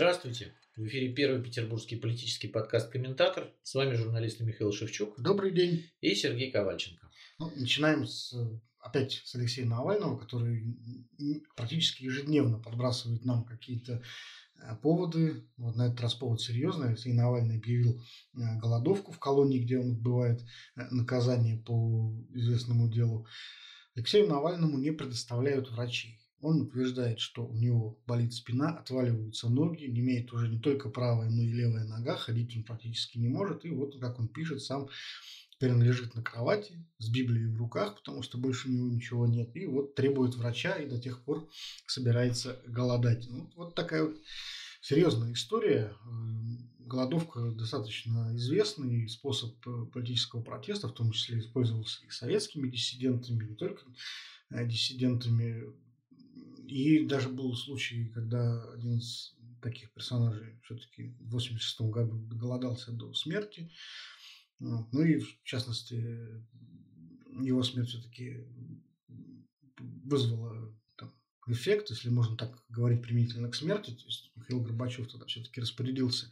Здравствуйте. В эфире первый петербургский политический подкаст «Комментатор». С вами журналист Михаил Шевчук. Добрый день. И Сергей Ковальченко. Ну, начинаем с, опять с Алексея Навального, который практически ежедневно подбрасывает нам какие-то э, поводы. Вот на этот раз повод серьезный. Алексей Навальный объявил э, голодовку в колонии, где он отбывает э, наказание по известному делу. Алексею Навальному не предоставляют врачей. Он утверждает, что у него болит спина, отваливаются ноги, не имеет уже не только правая, но и левая нога, ходить он практически не может. И вот, как он пишет, сам теперь он лежит на кровати с Библией в руках, потому что больше у него ничего нет. И вот требует врача и до тех пор собирается голодать. Ну, вот такая вот серьезная история. Голодовка достаточно известный способ э, политического протеста, в том числе использовался и советскими диссидентами, не только э, диссидентами и даже был случай, когда один из таких персонажей все-таки в 86 году голодался до смерти. Ну и, в частности, его смерть все-таки вызвала там, эффект, если можно так говорить, применительно к смерти. То есть Михаил Горбачев тогда все-таки распорядился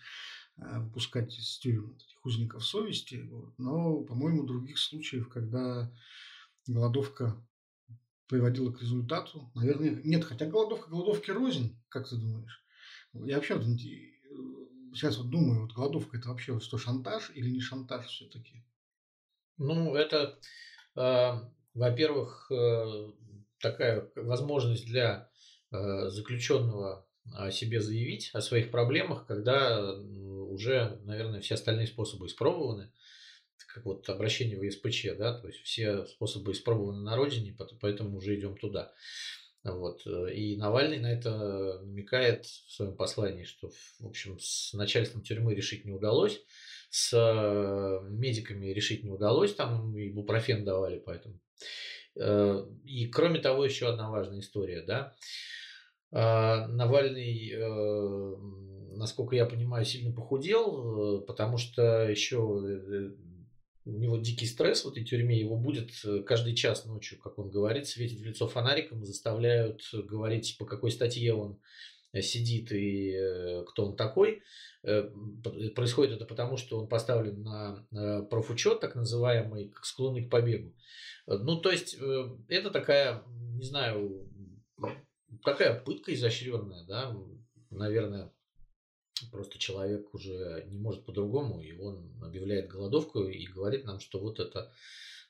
а, выпускать из тюрем этих узников совести. Вот. Но, по-моему, других случаев, когда голодовка приводило к результату. Наверное, нет, хотя голодовка голодовки рознь, как ты думаешь? Я вообще вот, сейчас вот думаю, вот голодовка это вообще что, шантаж или не шантаж все-таки? Ну, это, э, во-первых, э, такая возможность для э, заключенного о себе заявить, о своих проблемах, когда уже, наверное, все остальные способы испробованы как вот обращение в ЕСПЧ, да, то есть все способы испробованы на родине, поэтому уже идем туда. Вот. И Навальный на это намекает в своем послании, что, в общем, с начальством тюрьмы решить не удалось, с э, медиками решить не удалось, там и бупрофен давали, поэтому. Э, и кроме того, еще одна важная история, да. А, Навальный, э, насколько я понимаю, сильно похудел, потому что еще у него дикий стресс в этой тюрьме, его будет э, каждый час ночью, как он говорит, светит в лицо фонариком, заставляют говорить, по какой статье он э, сидит и э, кто он такой. Происходит это потому, что он поставлен на профучет, так называемый, как склонный к побегу. Ну, то есть, это такая, не знаю, такая пытка изощренная, да, наверное, Просто человек уже не может по-другому, и он объявляет голодовку и говорит нам, что вот это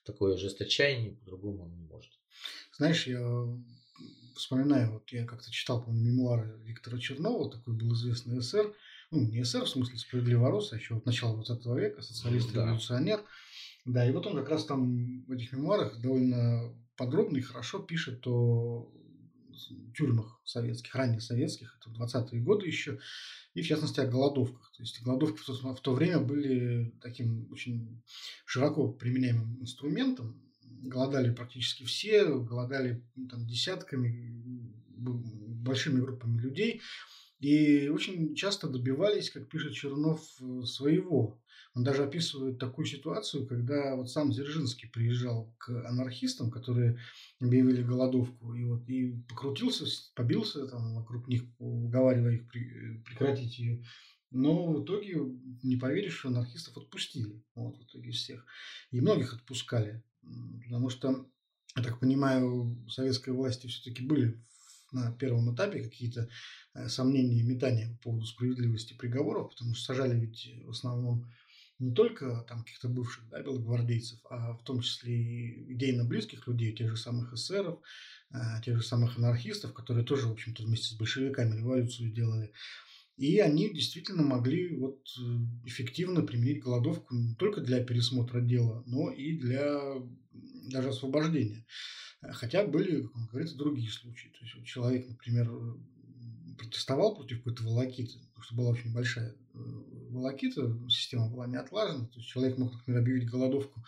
такое жест отчаяния, по-другому он не может. Знаешь, я вспоминаю, вот я как-то читал, помню, мемуары Виктора Чернова, такой был известный СССР, ну, не СССР, в смысле справедливорос, а еще вот начала 20 века, социалист-революционер. Да. да, и вот он как раз там в этих мемуарах довольно подробно и хорошо пишет о тюрьмах советских, ранних советских, это 20-е годы еще, и в частности о голодовках. То есть голодовки в то, в то время были таким очень широко применяемым инструментом. Голодали практически все, голодали там, десятками, большими группами людей. И очень часто добивались, как пишет Чернов, своего. Он даже описывает такую ситуацию, когда вот сам Дзержинский приезжал к анархистам, которые объявили голодовку, и вот и покрутился, побился там вокруг них, уговаривая их прекратить ее. Но в итоге, не поверишь, анархистов отпустили. Вот, в итоге всех. И многих отпускали. Потому что, я так понимаю, советской власти все-таки были на первом этапе какие-то э, сомнения и метания по поводу справедливости приговоров, потому что сажали ведь в основном не только там каких-то бывших да, белогвардейцев, а в том числе и идейно близких людей, тех же самых эсеров, э, тех же самых анархистов, которые тоже, в общем-то, вместе с большевиками революцию делали. И они действительно могли вот э, эффективно применить голодовку не только для пересмотра дела, но и для даже освобождения. Хотя были, как он говорит, другие случаи. То есть вот человек, например, протестовал против какой-то волокиты, потому что была очень большая э, волокита, система была не отлажена, то есть человек мог, например, объявить голодовку,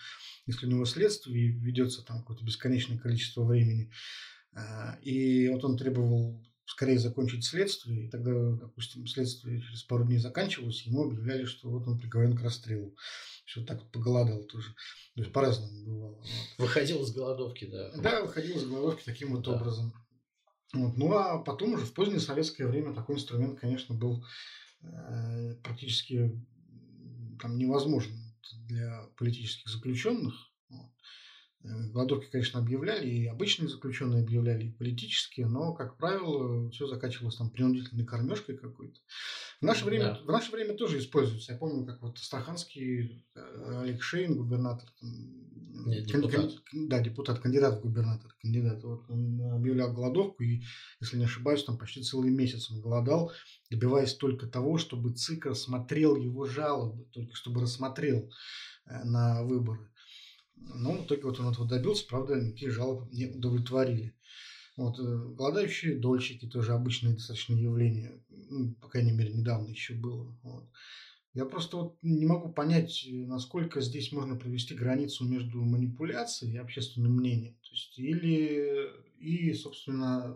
если у него следствие ведется там какое-то бесконечное количество времени, а, и вот он требовал скорее закончить следствие, и тогда, допустим, следствие через пару дней заканчивалось, ему объявляли, что вот он приговорен к расстрелу. Все так вот поголодал тоже. То есть по-разному бывало. Выходил из голодовки, да. Да, выходил из голодовки таким вот да. образом. Вот. Ну а потом уже в позднее советское время такой инструмент, конечно, был э, практически там, невозможен для политических заключенных. Вот. Э, голодовки, конечно, объявляли, и обычные заключенные объявляли, и политические, но, как правило, все заканчивалось там принудительной кормежкой какой-то. В наше время, да. в наше время тоже используется. Я помню, как вот Астраханский э, Олег Шейн, губернатор, там, Нет, депутат. Кан, да, депутат, кандидат в губернатор, кандидат, вот, он объявлял голодовку, и, если не ошибаюсь, там почти целый месяц он голодал, добиваясь только того, чтобы ЦИК рассмотрел его жалобы, только чтобы рассмотрел э, на выборы. Но в итоге вот он этого добился, правда, никакие жалобы не удовлетворили. Вот, э, голодающие дольщики тоже обычное достаточно явление, ну, по крайней мере, недавно еще было. Вот. Я просто вот не могу понять, насколько здесь можно провести границу между манипуляцией и общественным мнением. То есть, или и, собственно,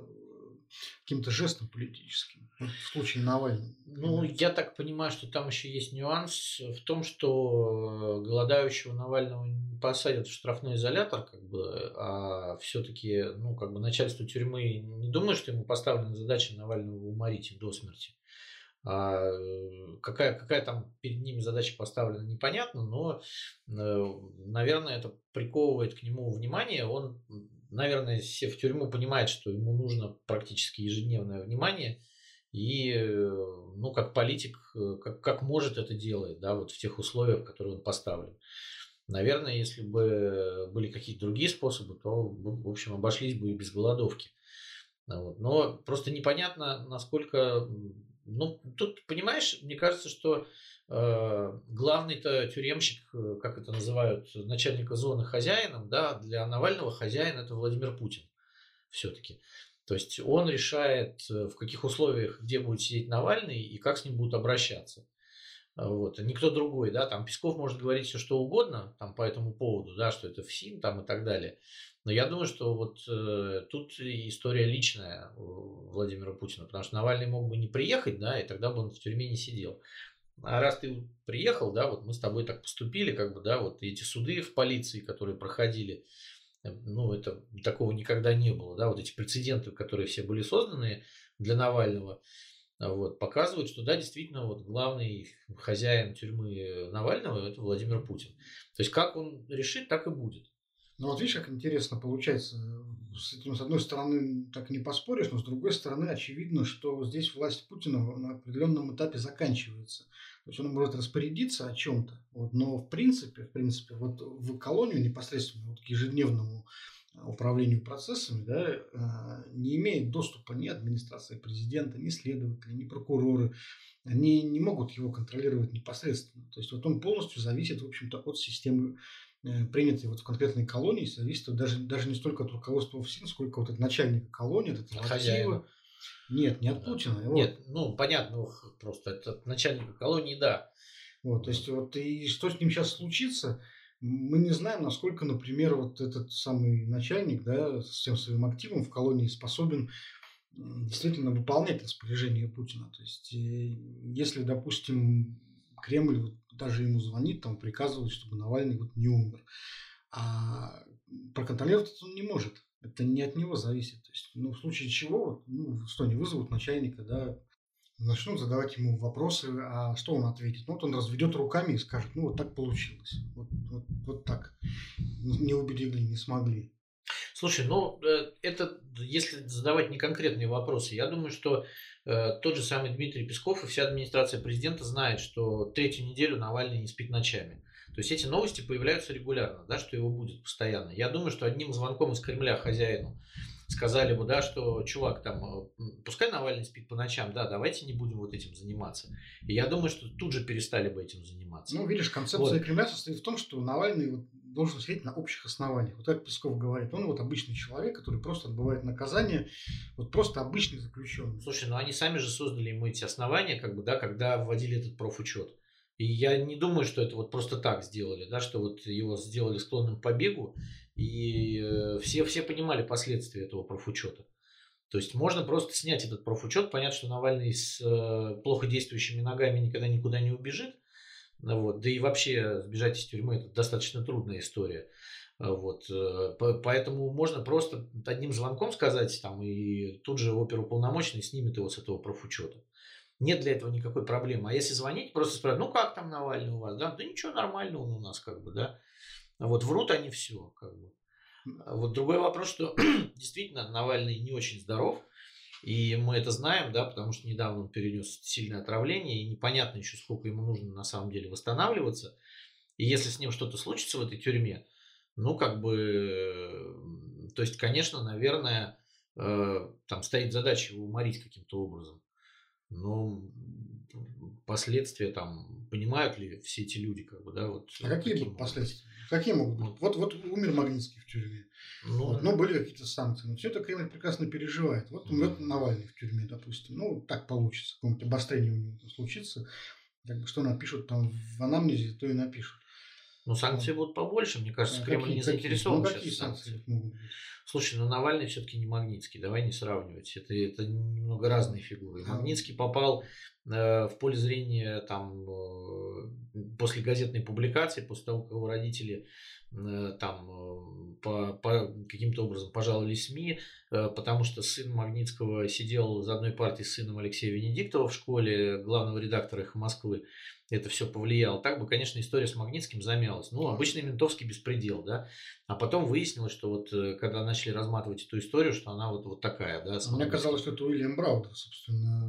каким-то жестом политическим. Вот в случае Навального. Ну, я так понимаю, что там еще есть нюанс в том, что голодающего Навального не посадят в штрафной изолятор, как бы, а все-таки, ну, как бы начальство тюрьмы не думает, что ему поставлена задача Навального уморить до смерти. А какая, какая там перед ними задача поставлена, непонятно, но, э, наверное, это приковывает к нему внимание. Он наверное, все в тюрьму понимает, что ему нужно практически ежедневное внимание. И, э, ну, как политик, э, как, как может это делает, да, вот в тех условиях, которые он поставлен. Наверное, если бы были какие-то другие способы, то, в общем, обошлись бы и без голодовки. Вот. Но просто непонятно, насколько... Ну, тут, понимаешь, мне кажется, что главный-то тюремщик, э, как это называют, начальника зоны хозяином, да, для Навального хозяин это Владимир Путин все-таки. То есть он решает, э, в каких условиях, где будет сидеть Навальный и как с ним будут обращаться. Вот. Никто другой, да, там Песков может говорить все что угодно там, по этому поводу, да, что это ФСИН там и так далее. Но я думаю, что вот э, тут история личная у Владимира Путина, потому что Навальный мог бы не приехать, да, и тогда бы он в тюрьме не сидел. А раз ты приехал, да, вот мы с тобой так поступили, как бы, да, вот эти суды в полиции, которые проходили, э, ну, это такого никогда не было, да, вот эти прецеденты, которые все были созданы для Навального, вот, показывают, что, да, действительно, вот главный хозяин тюрьмы Навального – это Владимир Путин. То есть, как он решит, так и будет. Ну вот видишь, как интересно получается. С этим, с одной стороны, так не поспоришь, но с другой стороны, очевидно, что здесь власть Путина на определенном этапе заканчивается. То есть он может распорядиться о чем-то, вот, но в принципе, в принципе, вот в колонию непосредственно вот, к ежедневному управлению процессами, да, а, не имеет доступа ни администрация президента, ни следователи, ни прокуроры. Они не могут его контролировать непосредственно. То есть вот он полностью зависит, в общем-то, от системы Э, принятые вот в конкретной колонии зависит даже, даже не столько от руководства ФСИН, сколько вот от начальника колонии, от этого хозяина. Нет, не от да. Путина. Нет, вот. ну понятно, просто это от начальника колонии, да. Вот, то есть вот и что с ним сейчас случится, мы не знаем, насколько, например, вот этот самый начальник, да, с всем своим активом в колонии способен действительно выполнять распоряжение Путина. То есть, э, если, допустим, Кремль даже ему звонит, там приказывает, чтобы Навальный вот не умер. А проконтролировать это он не может. Это не от него зависит. То есть, ну, в случае чего, ну, что, не вызовут начальника, да, начнут задавать ему вопросы, а что он ответит? Ну, вот он разведет руками и скажет, ну, вот так получилось. Вот, вот, вот так. Не убедили, не смогли. Слушай, ну, э, это, если задавать не конкретные вопросы, я думаю, что Э, тот же самый Дмитрий Песков и вся администрация президента знает, что третью неделю Навальный не спит ночами. То есть эти новости появляются регулярно, да, что его будет постоянно. Я думаю, что одним звонком из Кремля хозяину сказали бы, да, что чувак, там, э, пускай Навальный спит по ночам, да, давайте не будем вот этим заниматься. И я думаю, что тут же перестали бы этим заниматься. Ну, видишь, концепция вот. Кремля состоит в том, что Навальный вот должен сидеть на общих основаниях. Вот как Песков говорит, он вот обычный человек, который просто отбывает наказание, вот просто обычный заключенный. Слушай, ну они сами же создали ему эти основания, как бы, да, когда вводили этот профучет. И я не думаю, что это вот просто так сделали, да, что вот его сделали склонным к побегу, и э, все, все понимали последствия этого профучета. То есть можно просто снять этот профучет, понять, что Навальный с э, плохо действующими ногами никогда никуда не убежит, Вот. Да и вообще сбежать из тюрьмы это достаточно трудная история. Вот. Э, поэтому можно просто одним звонком сказать, там, и тут же оперуполномоченный снимет его с этого профучета. Нет для этого никакой проблемы. А если звонить, просто спрашивать, ну как там Навальный у вас? Да, да ничего, нормально он у нас, как бы, да. Вот врут они все, как бы. Вот другой вопрос, что действительно Навальный не очень здоров, и мы это знаем, да, потому что недавно он перенес сильное отравление, и непонятно еще, сколько ему нужно на самом деле восстанавливаться. И если с ним что-то случится в этой тюрьме, ну, как бы, то есть, конечно, наверное, э, там стоит задача его уморить каким-то образом. Но последствия там, понимают ли все эти люди, как бы, да, вот. А какие будут последствия? Какие могут быть? Вот, вот умер Магнитский в тюрьме. Ну, вот, ну, были какие-то санкции. Но все это Кремль прекрасно переживает. Вот умрет mm. Навальный в тюрьме, допустим. Ну, так получится. Какое-нибудь обострение у него случится. Как бы, что напишут там в анамнезе, то и напишут. Ну, санкции вот. будут побольше, мне кажется, а Кремль какие, не заинтересован ну, какие санкции могут быть? Слушай, ну Навальный все-таки не Магнитский, давай не сравнивать. Это, это немного разные фигуры. А. Магнитский попал в поле зрения там э, после газетной публикации, после того, как его родители Э, там э, по, по каким-то образом пожаловали СМИ, э, потому что сын Магнитского сидел за одной партией с сыном Алексея Венедиктова в школе, главного редактора «Эхо Москвы». Это все повлияло. Так бы, конечно, история с Магнитским замялась. Ну, обычный ментовский беспредел, да. А потом выяснилось, что вот когда начали разматывать эту историю, что она вот, вот такая, да. Мне казалось, что это Уильям Браудер, собственно,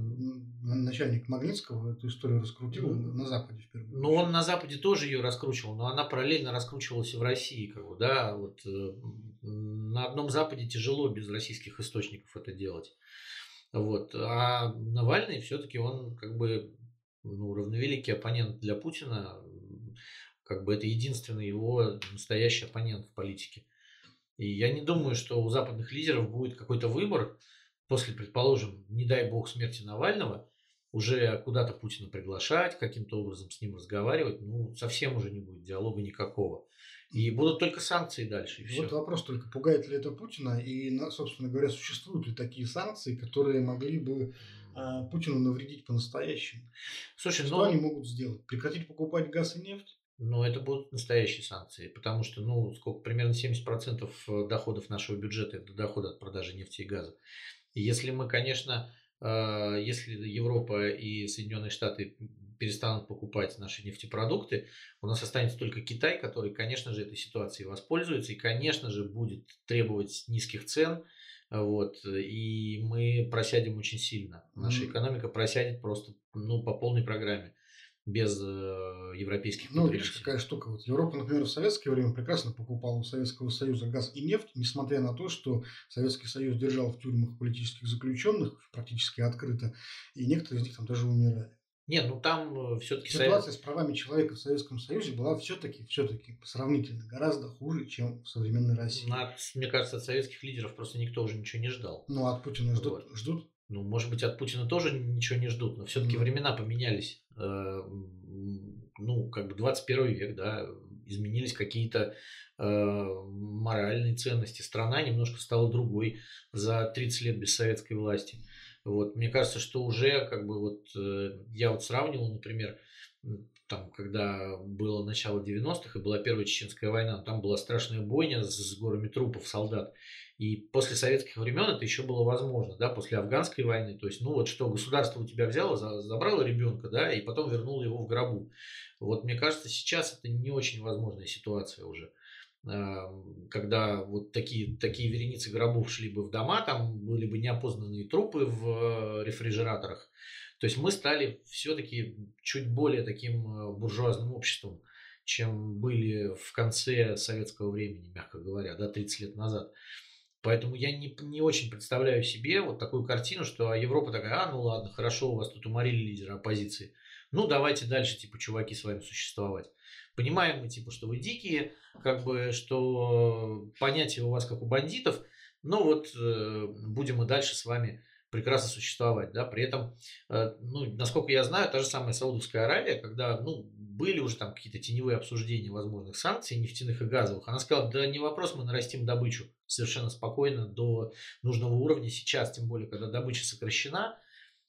начальник Магнитского эту историю раскрутил ну, на Западе впервые. Ну, он на Западе тоже ее раскручивал, но она параллельно раскручивалась и в России России, как бы, да, вот э, на одном Западе тяжело без российских источников это делать. Вот. А Навальный все-таки он как бы ну, равновеликий оппонент для Путина, как бы это единственный его настоящий оппонент в политике. И я не думаю, что у западных лидеров будет какой-то выбор после, предположим, не дай бог смерти Навального, уже куда-то Путина приглашать, каким-то образом с ним разговаривать, ну, совсем уже не будет диалога никакого. И будут только санкции дальше. И вот все. вопрос только, пугает ли это Путина? И, собственно говоря, существуют ли такие санкции, которые могли бы э, Путину навредить по-настоящему? Слушай, что ну, они могут сделать? Прекратить покупать газ и нефть? Ну, это будут настоящие санкции, потому что, ну, сколько, примерно 70% э, доходов нашего бюджета – это доходы от продажи нефти и газа. И если мы, конечно, если Европа и Соединенные Штаты перестанут покупать наши нефтепродукты, у нас останется только Китай, который, конечно же, этой ситуацией воспользуется и, конечно же, будет требовать низких цен. Вот, и мы просядем очень сильно. Наша mm-hmm. экономика просядет просто ну, по полной программе без э, европейских Ну, видишь, какая штука. Вот Европа, например, в советское время прекрасно покупала у Советского Союза газ и нефть, несмотря на то, что Советский Союз держал в тюрьмах политических заключенных практически открыто, и некоторые из них там даже умирали. Нет, ну там все-таки... Ситуация совет... с правами человека в Советском Союзе была все-таки все-таки сравнительно гораздо хуже, чем в современной России. Ну, от, мне кажется, от советских лидеров просто никто уже ничего не ждал. Ну, от Путина ждут? Вот. ждут? Ну, может быть, от Путина тоже ничего не ждут, но все-таки mm. времена поменялись. Э, ну, как бы 21 век, да, изменились какие-то э, моральные ценности. Страна немножко стала другой за 30 лет без советской власти. Вот, мне кажется, что уже как бы вот э, я вот сравнивал, например, там, когда было начало 90-х и была первая чеченская война, там была страшная бойня с, с горами трупов солдат. И после советских времен это еще было возможно, да, после афганской войны. То есть, ну вот что, государство у тебя взяло, забрало ребенка, да, и потом вернуло его в гробу. Вот мне кажется, сейчас это не очень возможная ситуация уже когда вот такие, такие вереницы гробов шли бы в дома, там были бы неопознанные трупы в э, рефрижераторах. То есть мы стали все-таки чуть более таким э, буржуазным обществом, чем были в конце советского времени, мягко говоря, да, 30 лет назад. Поэтому я не, не очень представляю себе вот такую картину, что Европа такая, а, ну ладно, хорошо, у вас тут уморили лидера оппозиции. Ну, давайте дальше, типа, чуваки, с вами существовать. Понимаем мы, типа, что вы дикие, как бы, что понятия у вас как у бандитов, но вот э, будем и дальше с вами прекрасно существовать, да, при этом, э, ну, насколько я знаю, та же самая Саудовская Аравия, когда, ну, были уже там какие-то теневые обсуждения возможных санкций нефтяных и газовых, она сказала, да не вопрос, мы нарастим добычу совершенно спокойно до нужного уровня сейчас, тем более, когда добыча сокращена,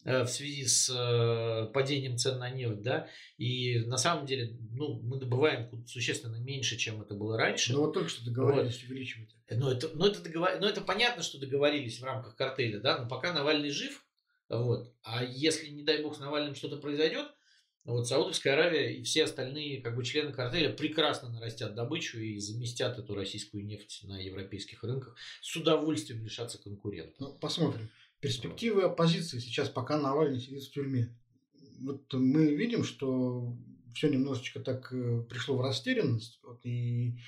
в связи с э, падением цен на нефть, да, и на самом деле, ну, мы добываем существенно меньше, чем это было раньше. Ну, вот только что договорились вот. увеличивать. Но это, но, это договор... но это понятно, что договорились в рамках картеля, да, но пока Навальный жив, вот, а если, не дай бог, с Навальным что-то произойдет, вот Саудовская Аравия и все остальные как бы члены картеля прекрасно нарастят добычу и заместят эту российскую нефть на европейских рынках. С удовольствием лишатся конкурентов. Ну, посмотрим. Перспективы оппозиции сейчас, пока Навальный сидит в тюрьме. Вот мы видим, что все немножечко так э, пришло в растерянность. Вот, и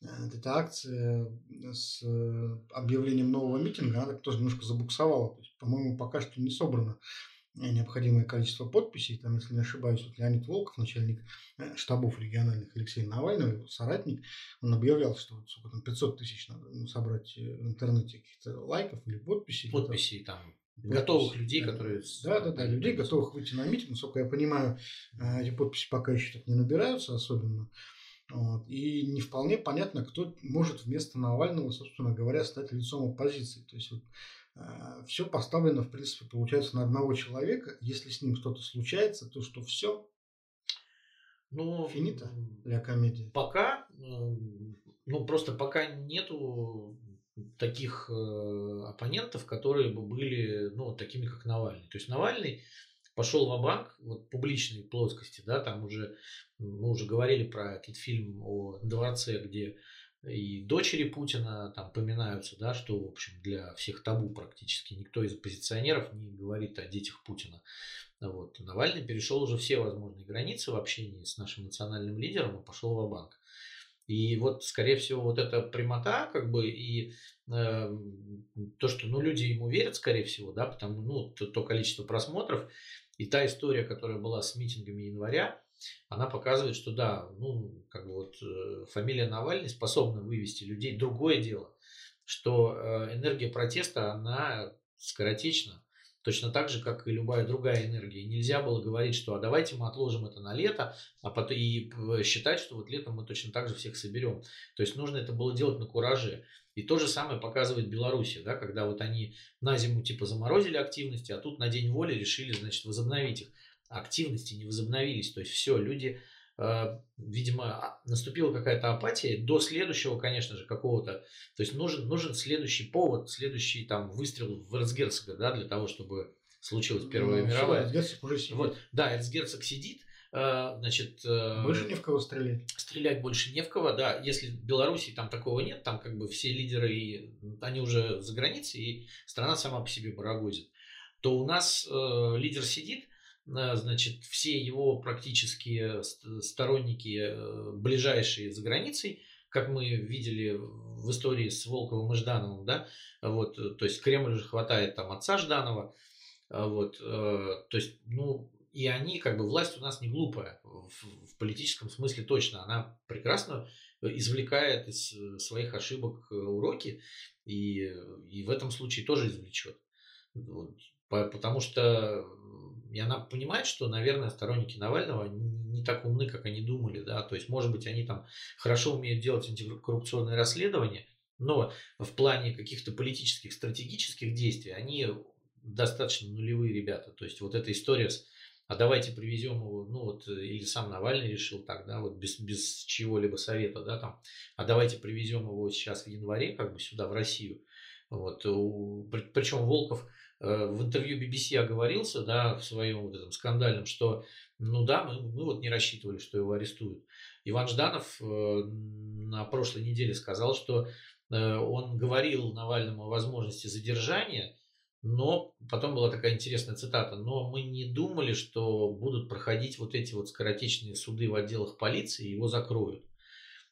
э, эта акция с э, объявлением нового митинга, она тоже немножко забуксовала. То есть, по-моему, пока что не собрано необходимое количество подписей. Там, если не ошибаюсь, вот Леонид Волков, начальник э, штабов региональных Алексей Навального, его соратник, он объявлял, что вот, сколько там 500 тысяч надо ну, собрать э, в интернете каких-то лайков или подписей. Подписей там. Подписи. Готовых людей, да. которые... Да, да, да, людей, готовых выйти на митинг. Насколько я понимаю, э, эти подписи пока еще так не набираются особенно. Вот. И не вполне понятно, кто может вместо Навального, собственно говоря, стать лицом оппозиции. То есть вот все поставлено, в принципе, получается на одного человека. Если с ним что-то случается, то что все? Ну, Финита для комедии. Пока, ну, просто пока нету таких э, оппонентов, которые бы были, ну, такими, как Навальный. То есть Навальный пошел в банк вот публичной плоскости, да, там уже, мы уже говорили про этот фильм о дворце, где и дочери Путина там поминаются, да, что, в общем, для всех табу практически. Никто из оппозиционеров не говорит о детях Путина. Вот. Навальный перешел уже все возможные границы в общении с нашим национальным лидером и пошел в банк И вот, скорее всего, вот эта прямота, как бы, и э, то, что, ну, люди ему верят, скорее всего, да, потому, ну, то, то количество просмотров, и та история, которая была с митингами января, она показывает, что да, ну, как бы вот э, фамилия Навальный способна вывести людей. Другое дело, что э, энергия протеста, она скоротечна. Точно так же, как и любая другая энергия. Нельзя было говорить, что а давайте мы отложим это на лето, а потом и считать, что вот летом мы точно так же всех соберем. То есть нужно это было делать на кураже. И то же самое показывает Беларусь, да, когда вот они на зиму типа заморозили активности, а тут на день воли решили, значит, возобновить их активности не возобновились. То есть все, люди, э, видимо, а, наступила какая-то апатия до следующего, конечно же, какого-то. То есть нужен, нужен следующий повод, следующий там выстрел в эрцгерцога, да, для того, чтобы случилась Первая ну, мировая. Эрцгерцог уже сидит. Вот, да, эрцгерцог сидит. Э, значит, э, больше не в кого стрелять. Стрелять больше не в кого, да. Если в Беларуси там такого нет, там как бы все лидеры, они уже за границей, и страна сама по себе барагозит, то у нас э, лидер сидит, значит, все его практически сторонники э, ближайшие за границей, как мы видели в истории с Волковым и Ждановым, да, вот, то есть Кремль уже хватает там отца Жданова, вот, э, то есть, ну, и они, как бы, власть у нас не глупая, в политическом смысле точно, она прекрасно извлекает из своих ошибок уроки, и, и в этом случае тоже извлечет. Вот, потому что и она понимает, что, наверное, сторонники Навального не так умны, как они думали, да, то есть, может быть, они там хорошо умеют делать антикоррупционные расследования, но в плане каких-то политических, стратегических действий они достаточно нулевые ребята. То есть, вот эта история с а давайте привезем его, ну вот, или сам Навальный решил так, да, вот без, без чего-либо совета, да, там, а давайте привезем его сейчас в январе, как бы сюда, в Россию. Вот, причем Волков Э, в интервью BBC оговорился, да, в своем вот этом скандальном, что, ну да, мы, мы вот не рассчитывали, что его арестуют. Иван Жданов э, на прошлой неделе сказал, что э, он говорил Навальному о возможности задержания, но потом была такая интересная цитата, но мы не думали, что будут проходить вот эти вот скоротечные суды в отделах полиции, его закроют.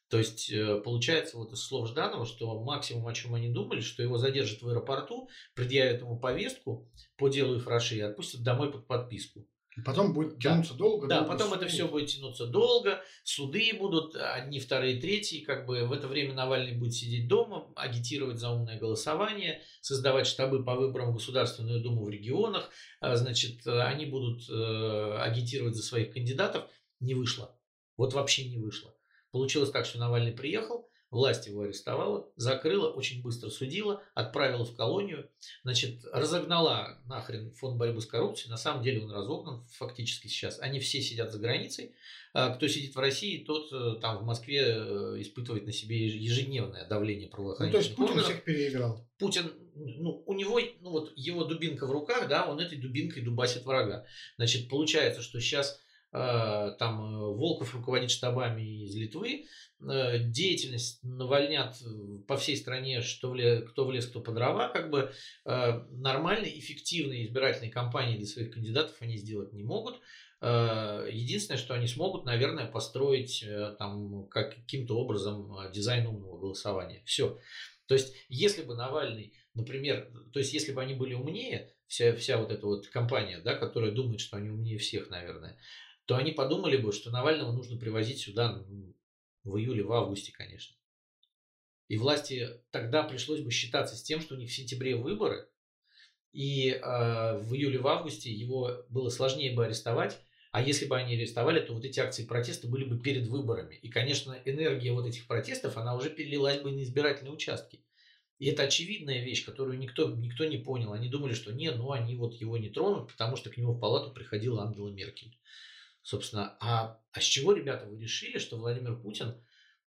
То есть э, получается вот из слов Жданова, что максимум, о чем они думали, что его задержат в аэропорту, предъявят ему повестку по делу Ифраши и отпустят домой под подписку. И потом будет тянуться да. долго. Да, долго потом суд. это все будет тянуться долго, суды будут одни, вторые, третьи, как бы в это время Навальный будет сидеть дома, агитировать за умное голосование, создавать штабы по выборам в Государственную Думу в регионах, а, значит, они будут э, агитировать за своих кандидатов. Не вышло. Вот вообще не вышло. Получилось так, что Навальный приехал, власть его арестовала, закрыла, очень быстро судила, отправила в колонию, значит, разогнала нахрен фонд борьбы с коррупцией. На самом деле он разогнан фактически сейчас. Они все сидят за границей. А кто сидит в России, тот э, там в Москве э, испытывает на себе ежедневное давление правоохранительных Ну, то есть Путин всех переиграл. Путин, ну, у него, ну вот его дубинка в руках, да, он этой дубинкой дубасит врага. Значит, получается, что сейчас там э, Волков руководит штабами из Литвы, э, деятельность навальнят по всей стране, что в лес, кто в лес, кто по дрова, как бы э, нормальной, эффективной избирательной кампании для своих кандидатов они сделать не могут. Э, единственное, что они смогут, наверное, построить э, там каким-то образом дизайн умного голосования. Все. То есть, если бы Навальный, например, то есть, если бы они были умнее, вся, вся вот эта вот компания, да, которая думает, что они умнее всех, наверное, то они подумали бы, что Навального нужно привозить сюда ну, в июле, в августе, конечно. И власти тогда пришлось бы считаться с тем, что у них в сентябре выборы, и э, в июле, в августе его было сложнее бы арестовать, а если бы они арестовали, то вот эти акции протеста были бы перед выборами. И, конечно, энергия вот этих протестов, она уже перелилась бы на избирательные участки. И это очевидная вещь, которую никто, никто не понял. Они думали, что не, ну они вот его не тронут, потому что к нему в палату приходила Ангела Меркель. Собственно, а, а с чего, ребята, вы решили, что Владимир Путин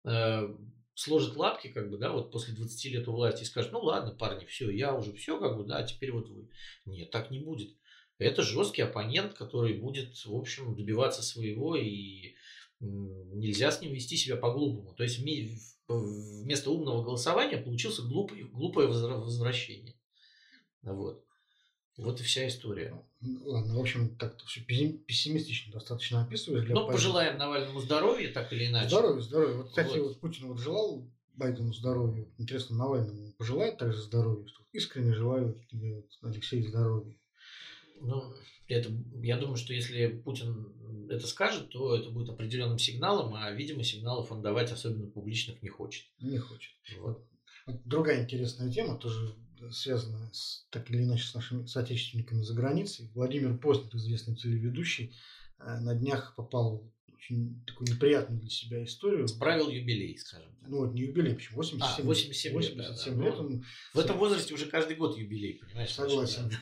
э, сложит лапки, как бы, да, вот после 20 лет у власти и скажет, ну ладно, парни, все, я уже все, как бы, да, а теперь вот вы. Нет, так не будет. Это жесткий оппонент, который будет, в общем, добиваться своего, и нельзя с ним вести себя по-глупому. То есть вместо умного голосования получился глупый, глупое возвращение. Вот. Вот и вся история. Ладно, в общем, так-то все пессимистично достаточно описываешь. Для ну, позиции. пожелаем Навальному здоровья, так или иначе. Здоровья, здоровья. Вот, кстати, вот. вот Путин вот желал Байдену здоровья. Интересно, Навальному пожелает также здоровья? Что искренне желаю тебе, вот, Алексей, здоровья. Ну, это, я думаю, что если Путин это скажет, то это будет определенным сигналом, а, видимо, сигналов он давать особенно публичных не хочет. Не хочет. Вот. Вот другая интересная тема, тоже связанная с, так или иначе с нашими соотечественниками за границей. Владимир Познер, известный телеведущий, э, на днях попал в очень такую неприятную для себя историю. Справил юбилей, скажем так. Ну, вот не юбилей, почему? 87, а, 87 лет. 87 лет, да, да. Он... В этом возрасте уже каждый год юбилей, понимаешь? Согласен. Да.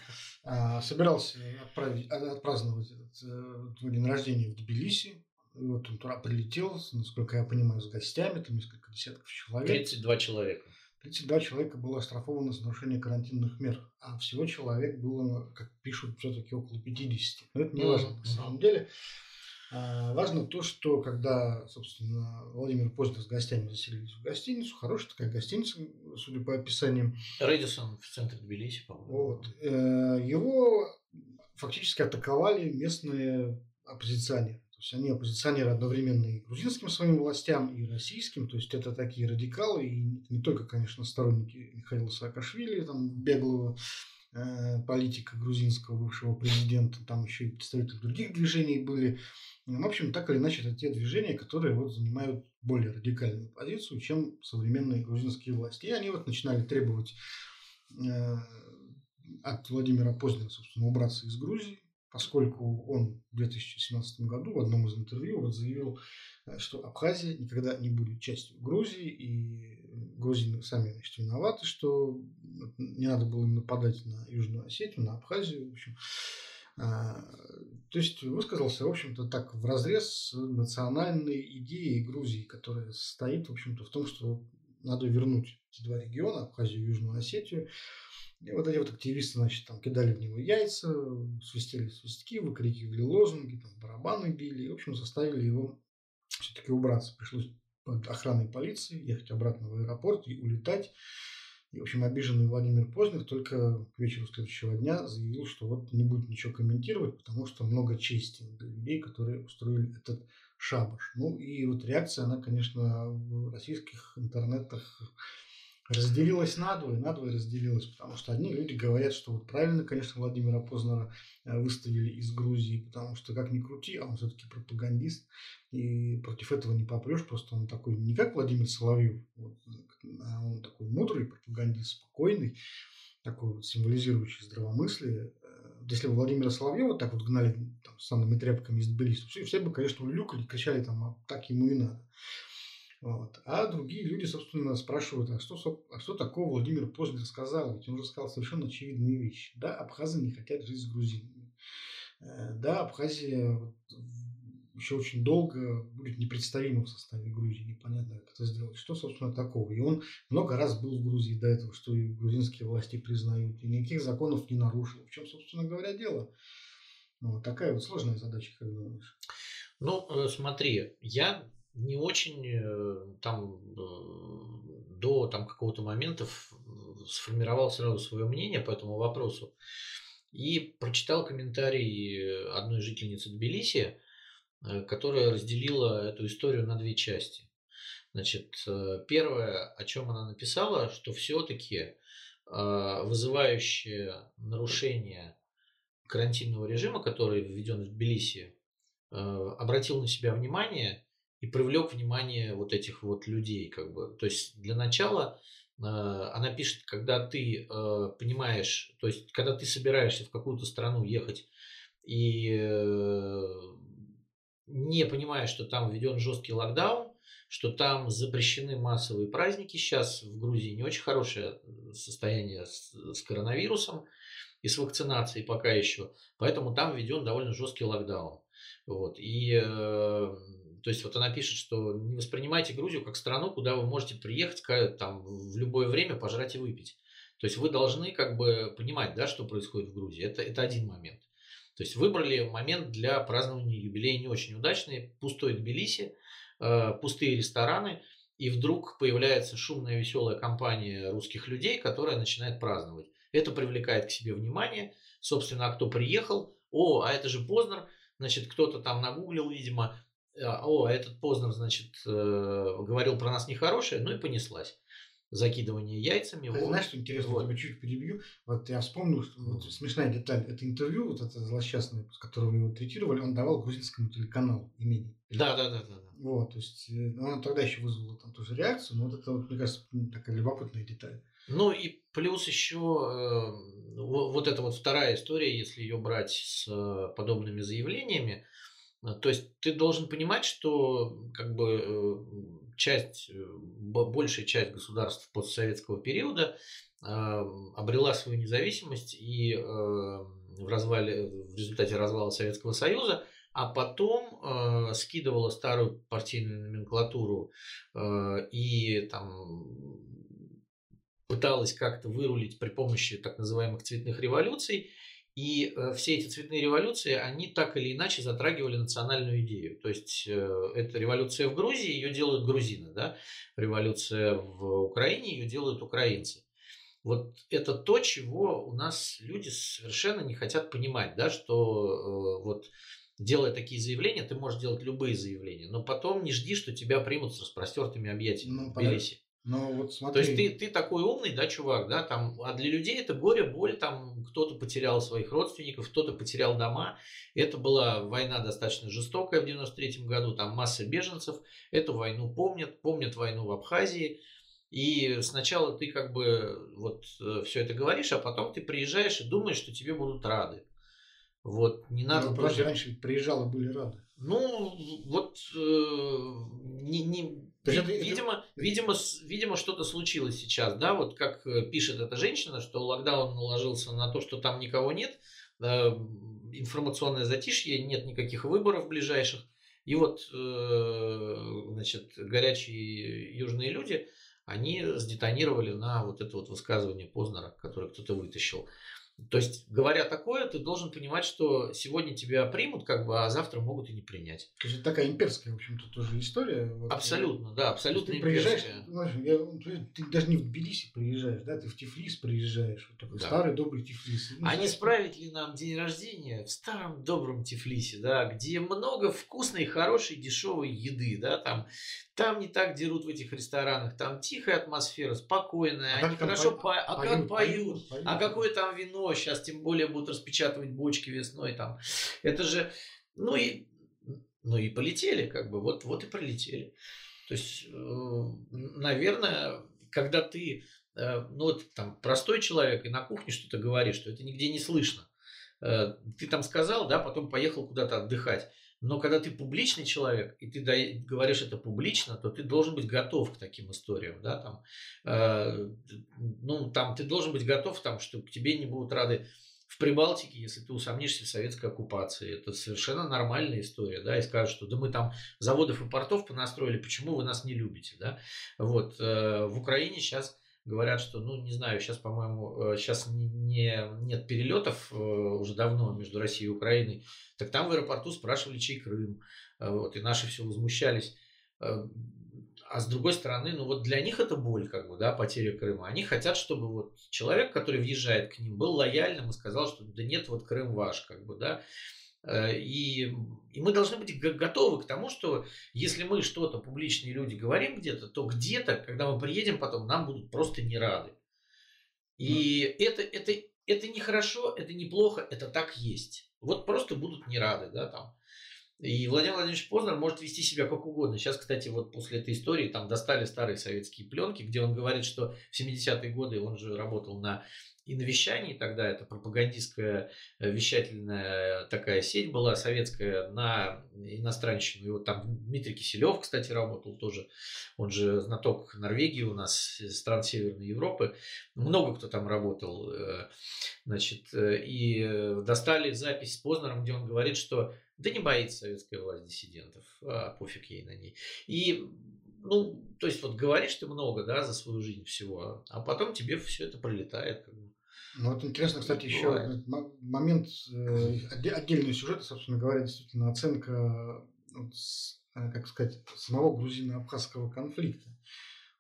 А, собирался отправить, отпраздновать этот, э, день рождения в Тбилиси. Вот он туда прилетел, насколько я понимаю, с гостями, там несколько десятков человек. 32 человека. 32 человека было оштрафовано за нарушение карантинных мер, а всего человек было, как пишут, все-таки около 50. Но это не важно на самом деле. А, важно то, что когда, собственно, Владимир Познер с гостями заселились в гостиницу, хорошая такая гостиница, судя по описаниям. Рэдисон в центре Тбилиси, по-моему. Вот. Э, его фактически атаковали местные оппозиционеры. То есть они оппозиционеры одновременно и грузинским своим властям, и российским. То есть это такие радикалы, и не только, конечно, сторонники Михаила Саакашвили, там, беглого э, политика грузинского бывшего президента, там еще и представители других движений были. В общем, так или иначе, это те движения, которые вот занимают более радикальную позицию, чем современные грузинские власти. И они вот начинали требовать э, от Владимира Познера, собственно, убраться из Грузии, поскольку он в 2017 году в одном из интервью вот заявил, э, что Абхазия никогда не будет частью Грузии, и грузины сами значит, виноваты, что не надо было им нападать на Южную Осетию, на Абхазию, в общем. А, то есть высказался, в общем-то, так в разрез с национальной идеей Грузии, которая состоит, в общем-то, в том, что надо вернуть эти два региона, Абхазию и Южную Осетию. И вот эти вот активисты, значит, там кидали в него яйца, свистели свистки, выкрикивали лозунги, там барабаны били, и, в общем, заставили его все-таки убраться. Пришлось под охраной полиции ехать обратно в аэропорт и улетать. И, в общем, обиженный Владимир Познер только к вечеру следующего дня заявил, что вот не будет ничего комментировать, потому что много чести для людей, которые устроили этот шабаш. Ну и вот реакция, она, конечно, в российских интернетах разделилась надвое, надвое разделилась, потому что одни люди говорят, что вот правильно, конечно, Владимира Познера э, выставили из Грузии, потому что как ни крути, а он все-таки пропагандист, и против этого не попрешь, просто он такой не как Владимир Соловьев, вот, а он такой мудрый пропагандист, спокойный, такой вот символизирующий здравомыслие. Если бы Владимира Соловьева так вот гнали там, с санными тряпками из Тбилиси, все, все бы, конечно, улюкали, кричали там, а так ему и надо. Вот. А другие люди, собственно, спрашивают, а что, а что такого Владимир Познер сказал? Ведь он уже сказал совершенно очевидные вещи. Да, абхазы не хотят жить с грузинами. Э, да, Абхазия еще очень долго будет непредставима в составе Грузии, непонятно, как это сделать. Что, собственно, такого? И он много раз был в Грузии до этого, что и грузинские власти признают, и никаких законов не нарушил. В чем, собственно говоря, дело? Ну, такая вот сложная задача, как думаешь? Ну, э, смотри, я не очень э, там э, до там какого-то момента сформировал сразу свое мнение по этому вопросу и прочитал комментарий одной жительницы Тбилиси, которая разделила эту историю на две части. Значит, э, первое, о чем она написала, что все-таки э, вызывающее нарушение карантинного режима, который введен в Тбилиси, обратил на себя внимание и привлек внимание вот этих вот людей. Как бы. То есть для начала она пишет, когда ты понимаешь, то есть когда ты собираешься в какую-то страну ехать и не понимая, что там введен жесткий локдаун, что там запрещены массовые праздники. Сейчас в Грузии не очень хорошее состояние с, с коронавирусом и с вакцинацией пока еще. Поэтому там введен довольно жесткий локдаун. Вот. И э, то есть вот она пишет, что не воспринимайте Грузию как страну, куда вы можете приехать там, в любое время, пожрать и выпить. То есть вы должны как бы понимать, да, что происходит в Грузии. Это, это один момент. То есть выбрали момент для празднования юбилея не очень удачный. Пустой Тбилиси, э, пустые рестораны, и вдруг появляется шумная веселая компания русских людей, которая начинает праздновать. Это привлекает к себе внимание. Собственно, а кто приехал? О, а это же Познер. Значит, кто-то там нагуглил, видимо. «А, о, а этот Познер, значит, э, говорил про нас нехорошее, ну и понеслась закидывание яйцами. Ты вот. знаешь, что интересно, вот. тебя чуть перебью. Вот я вспомнил, что вот, смешная деталь. Это интервью, вот это злосчастное, с которого его третировали, он давал грузинскому телеканалу имени. Да, да, да, да. да. Вот, то есть э, он тогда еще вызвал там тоже реакцию, но вот это, вот, мне кажется, такая любопытная деталь. Ну и плюс еще э, вот эта вот вторая история, если ее брать с э, подобными заявлениями, то есть ты должен понимать, что как бы э, часть, э, большая часть государств постсоветского периода обрела свою независимость и э, в, развале, в результате развала Советского Союза, а потом э, скидывала старую партийную номенклатуру и там пыталась как-то вырулить при помощи так называемых цветных революций – и э, все эти цветные революции, они так или иначе затрагивали национальную идею. То есть э, это революция в Грузии, ее делают грузины, да? революция в Украине, ее делают украинцы. Вот это то, чего у нас люди совершенно не хотят понимать, да, что э, вот делая такие заявления, ты можешь делать любые заявления, но потом не жди, что тебя примут с распростертыми объятиями ну, в Тбилиси. Ну, вот смотри. То есть ты, ты такой умный, да, чувак, да, там, а для людей это горе, боль, там кто-то потерял своих родственников, кто-то потерял дома. Это была война достаточно жестокая в 93 году, там масса беженцев. Эту войну помнят, помнят войну в Абхазии. И сначала ты как бы вот э, все это говоришь, а потом ты приезжаешь и думаешь, что тебе будут рады. Вот, не надо... Ну, просто раньше приезжал и были рады. Ну, вот э, не, не, есть, видимо, это... видимо, видимо, что-то случилось сейчас, да, вот как э, пишет эта женщина, что локдаун наложился на то, что там никого нет, э, информационное затишье, нет никаких выборов ближайших, и вот, э, значит, горячие южные люди, они сдетонировали на вот это вот высказывание Познера, которое кто-то вытащил. То есть, говоря такое, ты должен понимать, что сегодня тебя примут, как бы, а завтра могут и не принять. То есть, это такая имперская, в общем-то, тоже история. Вот, абсолютно, да, абсолютно ты приезжаешь, я, ты даже не в Тбилиси приезжаешь, да, ты в Тифлис приезжаешь, вот такой да. старый добрый Тифлис. Ну, а знаешь, не справить ли нам день рождения в старом добром Тифлисе, да, где много вкусной, хорошей, дешевой еды, да, там там не так дерут в этих ресторанах, там тихая атмосфера, спокойная, а они хорошо по... по... а поют, как поют, поют, а какое там вино, сейчас тем более будут распечатывать бочки весной там. Это же, ну и, ну и полетели, как бы, вот, вот и пролетели. То есть, э, наверное, когда ты, э, ну вот там простой человек и на кухне что-то говоришь, что это нигде не слышно. Э, ты там сказал, да, потом поехал куда-то отдыхать. Но когда ты публичный человек, и ты говоришь это публично, то ты должен быть готов к таким историям. Да? Там, э, ну, там, ты должен быть готов, там, что к тебе не будут рады в Прибалтике, если ты усомнишься в советской оккупации. Это совершенно нормальная история. Да? И скажут, что да мы там заводов и портов понастроили, почему вы нас не любите. Да? Вот, э, в Украине сейчас говорят, что, ну, не знаю, сейчас, по-моему, сейчас э, не, нет перелетов э, уже давно между Россией и Украиной, так там в аэропорту спрашивали, чей Крым, э, вот, и наши все возмущались. А с другой стороны, ну вот для них это боль, как бы, да, потеря Крыма. Они хотят, чтобы вот человек, который въезжает к ним, был лояльным и сказал, что да нет, вот Крым ваш, как бы, да. Э, и, и мы должны быть готовы к тому, что если мы что-то публичные люди говорим где-то, то где-то, когда мы приедем потом, нам будут просто не рады. И mm. это, это, это не хорошо, это неплохо, это так есть. Вот просто будут не рады, да, там. И Владимир Владимирович Познер может вести себя как угодно. Сейчас, кстати, вот после этой истории там достали старые советские пленки, где он говорит, что в 70-е годы он же работал на и на вещании тогда это пропагандистская э, вещательная такая сеть была советская на иностранщину. И вот там Дмитрий Киселев, кстати, работал тоже. Он же знаток Норвегии у нас, стран Северной Европы. Много кто там работал. Э, значит, э, и достали запись с Познером, где он говорит, что да не боится советская власть диссидентов, а пофиг ей на ней. И ну, то есть вот говоришь ты много, да, за свою жизнь всего, а потом тебе все это пролетает. Как бы. Ну, вот интересно, кстати, еще момент, э, отдельный сюжет, собственно говоря, действительно оценка, э, как сказать, самого грузино-абхазского конфликта.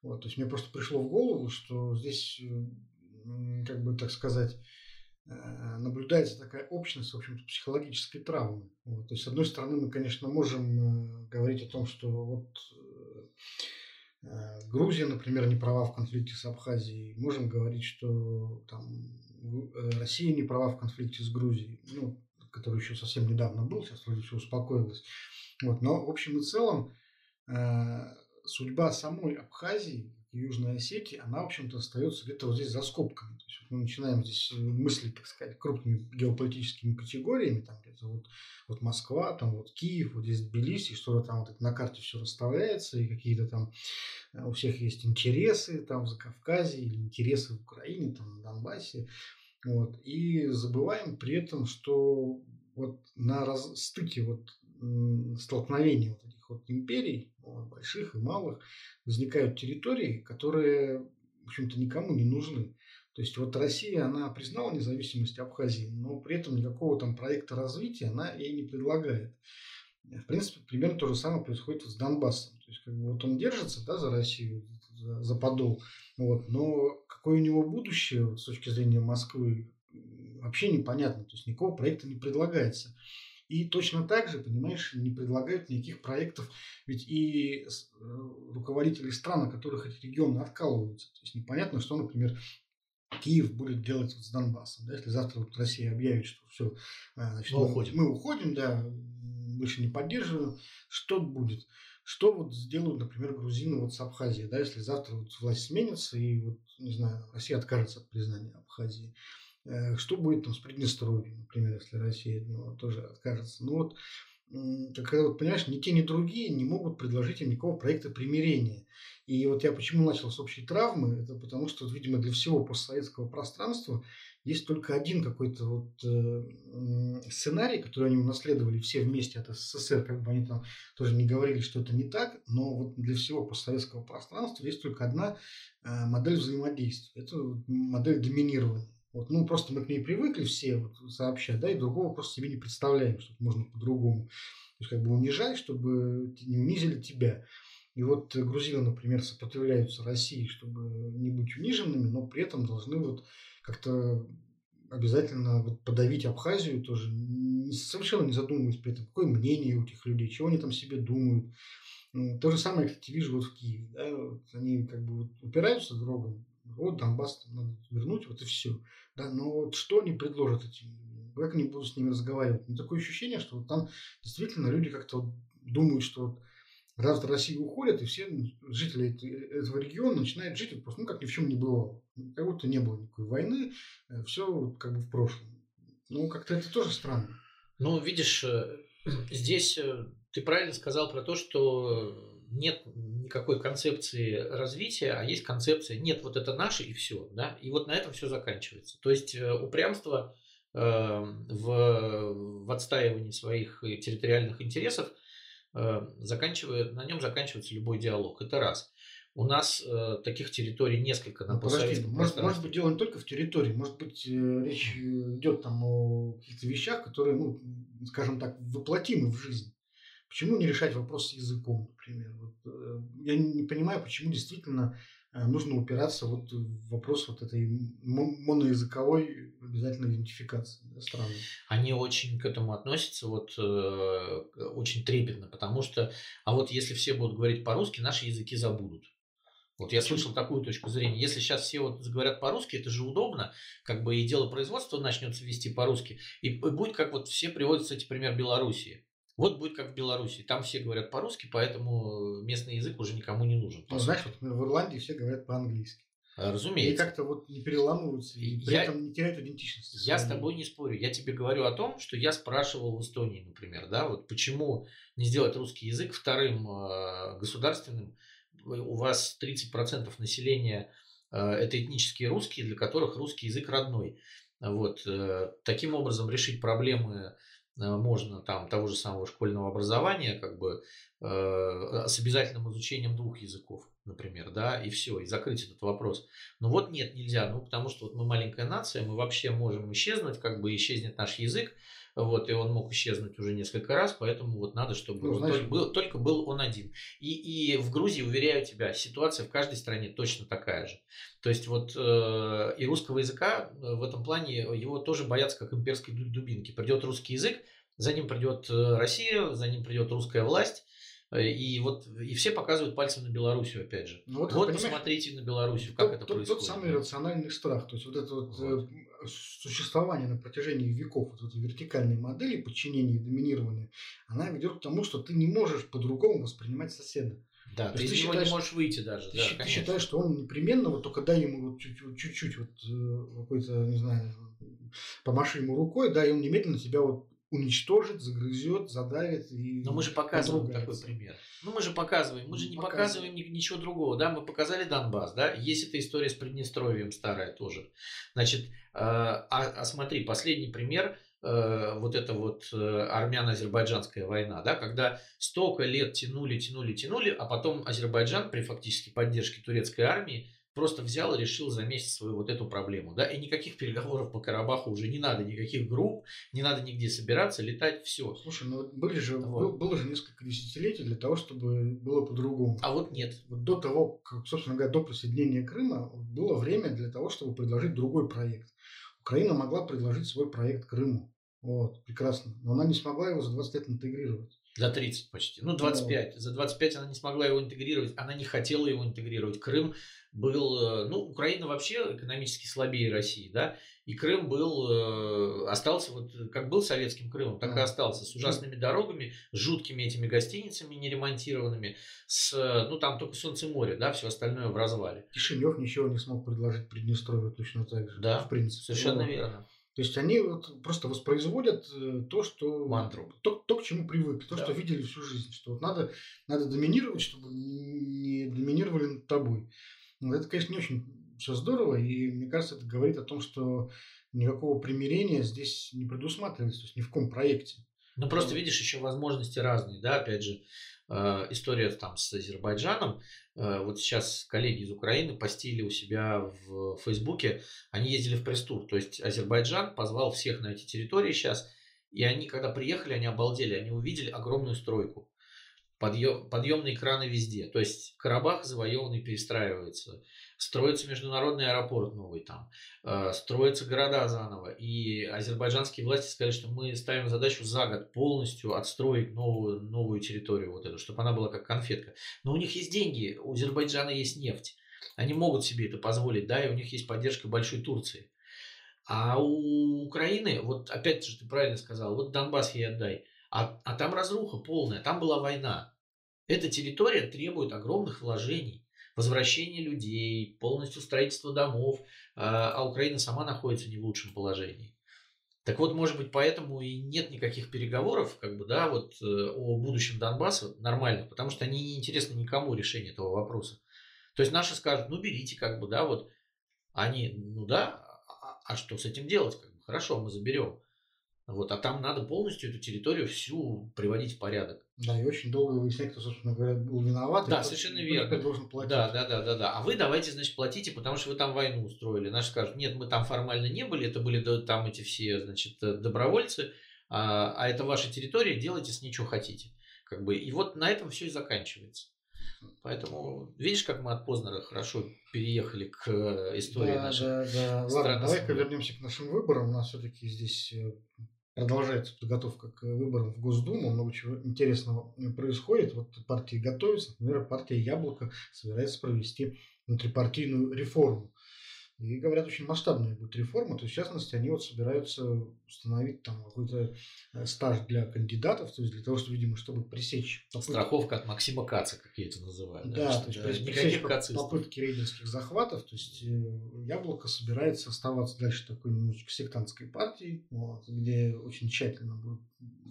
Вот, то есть мне просто пришло в голову, что здесь, как бы так сказать, э, наблюдается такая общность, в общем-то, психологической травмы. Вот. То есть, с одной стороны, мы, конечно, можем говорить о том, что вот Грузия, например, не права в конфликте с Абхазией. Можем говорить, что там Э, Россия не права в конфликте с Грузией, ну, который еще совсем недавно был, сейчас вроде все успокоилось. Вот, но в общем и целом э, судьба самой Абхазии Южной Осетии, она, в общем-то, остается где-то вот здесь за скобками. То есть мы начинаем здесь мыслить, так сказать, крупными геополитическими категориями, там где-то вот, вот Москва, там вот Киев, вот здесь Тбилиси, что-то там вот на карте все расставляется, и какие-то там э, у всех есть интересы там в Закавказье или интересы в Украине, там на Донбассе. Вот. И забываем при этом, что вот на раз, стыке вот столкновения вот этих вот империй, вот, больших и малых, возникают территории, которые, в общем-то, никому не нужны. То есть вот Россия, она признала независимость Абхазии, но при этом никакого там проекта развития она ей не предлагает. В принципе, примерно то же самое происходит с Донбассом. То есть, как бы вот он держится да, за Россию, за, за подол, вот, но какое у него будущее вот, с точки зрения Москвы, вообще непонятно. То есть, никакого проекта не предлагается. И точно так же, понимаешь, не предлагают никаких проектов, ведь и э, руководители стран, о которых эти регионы откалываются. То есть непонятно, что, например, Киев будет делать с Донбассом. Да, если завтра вот Россия объявит, что все, а, значит, мы, уходим. мы уходим, да, больше не поддерживаем, что будет? Что вот сделают, например, грузины вот с Абхазией, да, если завтра вот власть сменится и вот, не знаю, Россия откажется от признания Абхазии. Э, что будет там с Приднестровьем, например, если Россия от него тоже откажется? Ну вот, когда вот, понимаешь, ни те, ни другие не могут предложить им никакого проекта примирения. И вот я почему начал с общей травмы, это потому что, видимо, для всего постсоветского пространства есть только один какой-то вот э, сценарий, который они унаследовали все вместе от СССР, как бы они там тоже не говорили, что это не так, но вот для всего постсоветского пространства есть только одна э, модель взаимодействия. Это модель доминирования. Вот, ну, просто мы к ней привыкли все вот, сообщать, да, и другого просто себе не представляем, что можно по-другому. То есть, как бы унижать, чтобы не унизили тебя. И вот грузины, например, сопротивляются России, чтобы не быть униженными, но при этом должны вот как-то обязательно вот подавить Абхазию тоже, совершенно не задумываясь при этом, какое мнение у этих людей, чего они там себе думают. То же самое, кстати, вижу вот в Киеве. Да? Вот они как бы вот упираются другом, вот Донбасс надо вернуть, вот и все. Да, но вот что они предложат этим Как они будут с ними разговаривать? Ну, такое ощущение, что вот там действительно люди как-то вот думают, что вот раз Россия уходит, и все жители этого региона начинают жить просто, ну, как ни в чем не бывало. Как будто не было никакой войны, э, все как бы в прошлом. Ну, как-то это тоже странно. Ну, видишь, э, Здесь э, ты правильно сказал про то, что нет никакой концепции развития, а есть концепция нет, вот это наше и все, да, и вот на этом все заканчивается. То есть э, упрямство э, в, в отстаивании своих территориальных интересов заканчивает, на нем заканчивается любой диалог. Это раз. У нас э, таких территорий несколько на ну, подожди, может, может быть, дело не только в территории, может быть, э, речь идет там о каких-то вещах, которые, ну, скажем так, воплотимы в жизнь. Почему не решать вопрос с языком, например? Вот, э, я не понимаю, почему действительно э, нужно упираться вот в вопрос вот этой моноязыковой обязательной идентификации да, страны. Они очень к этому относятся вот э, очень трепетно, потому что, а вот если все будут говорить по-русски, наши языки забудут. Вот я слышал такую точку зрения. Если сейчас все вот заговорят по-русски, это же удобно, как бы и дело производства начнется вести по-русски. И будет как вот все приводят, кстати, пример Белоруссии. Вот будет как в Беларуси. Там все говорят по-русски, поэтому местный язык уже никому не нужен. Ну, знаешь, вот в Ирландии все говорят по-английски. А, разумеется. И как-то вот не переламываются, и при я, этом не теряют идентичности. Я с тобой не спорю. Я тебе говорю о том, что я спрашивал в Эстонии, например, да, вот почему не сделать русский язык вторым э, государственным у вас 30% населения э, это этнические русские, для которых русский язык родной. Вот. Э, таким образом решить проблемы э, можно там того же самого школьного образования, как бы с обязательным изучением двух языков, например, да, и все, и закрыть этот вопрос. Но вот нет, нельзя, ну потому что вот мы маленькая нация, мы вообще можем исчезнуть, как бы исчезнет наш язык, вот, и он мог исчезнуть уже несколько раз, поэтому вот надо, чтобы ну, знаешь, только, был, только был он один. И, и в Грузии, уверяю тебя, ситуация в каждой стране точно такая же. То есть вот э, и русского языка э, в этом плане его тоже боятся как имперской дубинки. Придет русский язык, за ним придет э, Россия, за ним придет русская власть, Э, и вот и все показывают пальцем на Белоруссию, опять же. Ну, вот вот посмотрите на Белоруссию, как тот, это тот, происходит. Тот самый рациональный страх. То есть вот это вот, вот. Существование на протяжении веков вот этой вертикальной модели подчинения и доминирования, она ведет к тому, что ты не можешь по-другому воспринимать соседа. Да, То ты из него считаешь, не можешь выйти даже. Ты, да, ты считаешь, что он непременно, вот только дай ему вот чуть-чуть, вот э, какой-то, не знаю, помаши ему рукой, да, и он немедленно тебя вот уничтожит, загрызет, задавит. И Но мы же показываем такой пример. Ну, мы же показываем, мы же не показываем. показываем ничего другого, да, мы показали Донбасс, да, есть эта история с Приднестровьем старая тоже. Значит, а, а, а смотри, последний пример, э, вот эта вот э, армяно-азербайджанская война, да, когда столько лет тянули, тянули, тянули, а потом Азербайджан при фактически поддержке турецкой армии просто взял и решил за месяц свою вот эту проблему. Да? И никаких переговоров по Карабаху уже не надо, никаких групп, не надо нигде собираться, летать, все. Слушай, ну были же, вот. было же несколько десятилетий для того, чтобы было по-другому. А вот нет. Вот до того, как, собственно говоря, до присоединения Крыма было время для того, чтобы предложить другой проект. Украина могла предложить свой проект Крыму. Вот, прекрасно. Но она не смогла его за 20 лет интегрировать. За 30 почти. Ну, 25. Да. За 25 она не смогла его интегрировать. Она не хотела его интегрировать. Крым был, э, ну, Украина вообще экономически слабее России, да, и Крым был, э, остался вот, как был советским Крымом, так и остался, с ужасными дорогами, с жуткими этими гостиницами неремонтированными, с, ну, там только Солнце и море, да, все остальное в развале. Кишинев ничего не смог предложить Приднестровью точно так же, да, в принципе. Совершенно ну, верно. То есть они вот просто воспроизводят э, то, что мантру, то, то к чему привыкли, то, да. что видели всю жизнь, что вот надо, надо доминировать, чтобы не доминировали над тобой. Ну, это, конечно, не очень все здорово, и мне кажется, это говорит о том, что никакого примирения здесь не предусматривается, то есть ни в каком проекте. Ну, просто видишь, еще возможности разные, да, опять же, э, история там с Азербайджаном. Э, вот сейчас коллеги из Украины постили у себя в Фейсбуке, они ездили в пресс-тур, то есть Азербайджан позвал всех на эти территории сейчас, и они, когда приехали, они обалдели, они увидели огромную стройку подъем, подъемные краны везде. То есть Карабах завоеванный перестраивается. Строится международный аэропорт новый там. Э, строятся города заново. И азербайджанские власти сказали, что мы ставим задачу за год полностью отстроить новую, новую территорию вот эту, чтобы она была как конфетка. Но у них есть деньги, у Азербайджана есть нефть. Они могут себе это позволить, да, и у них есть поддержка большой Турции. А у Украины, вот опять же ты правильно сказал, вот Донбасс ей отдай – а, а там разруха полная, там была война. Эта территория требует огромных вложений, возвращения людей, полностью строительства домов, а, а Украина сама находится не в лучшем положении. Так вот, может быть, поэтому и нет никаких переговоров, как бы, да, вот э, о будущем Донбасса нормально, потому что они не интересны никому решение этого вопроса. То есть наши скажут, ну берите, как бы, да, вот они, ну да, а, а что с этим делать, как бы, хорошо, мы заберем. Вот, а там надо полностью эту территорию всю приводить в порядок. Да, и очень долго выяснять, кто, собственно говоря, был виноват. Да, совершенно верно. должен платить. Да, да, да, да, да. А вы давайте, значит, платите, потому что вы там войну устроили. Наши скажут, нет, мы там формально не были, это были там эти все, значит, э, добровольцы, а, а это ваша территория, делайте с ней, что хотите. Как бы, и вот на этом все и заканчивается. Поэтому видишь, как мы от Познера хорошо переехали к э, истории да, нашей да, да. Ладно, давай-ка вернемся к нашим выборам. У нас все-таки здесь э, продолжается подготовка к выборам в Госдуму, много чего интересного происходит. Вот партии готовятся, например, партия «Яблоко» собирается провести внутрипартийную реформу. И говорят, очень масштабная будет реформа. То есть, в частности, они вот собираются установить там какой-то э, стаж для кандидатов, то есть для того, чтобы, видимо, чтобы пресечь попытки... Страховка от Максима Каца, как я это называю. Да, да то есть да, пресечь попытки рейдерских захватов. То есть э, Яблоко собирается оставаться дальше такой немножечко сектантской партией, вот, где очень тщательно будут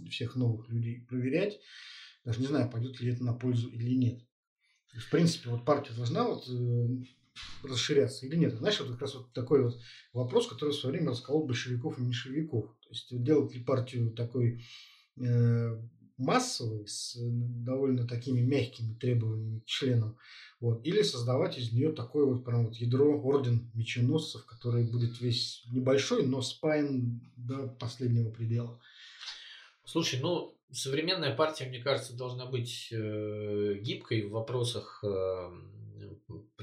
всех новых людей проверять. Даже не знаю, пойдет ли это на пользу или нет. В принципе, вот партия должна вот э, расширяться или нет. Знаешь, вот как раз вот такой вот вопрос, который в свое время расколол большевиков и меньшевиков. То есть делать ли партию такой э, массовой, с довольно такими мягкими требованиями к членам, вот, или создавать из нее такое вот прям вот ядро орден меченосцев, который будет весь небольшой, но спаян до последнего предела. Слушай, ну, современная партия, мне кажется, должна быть э, гибкой в вопросах э,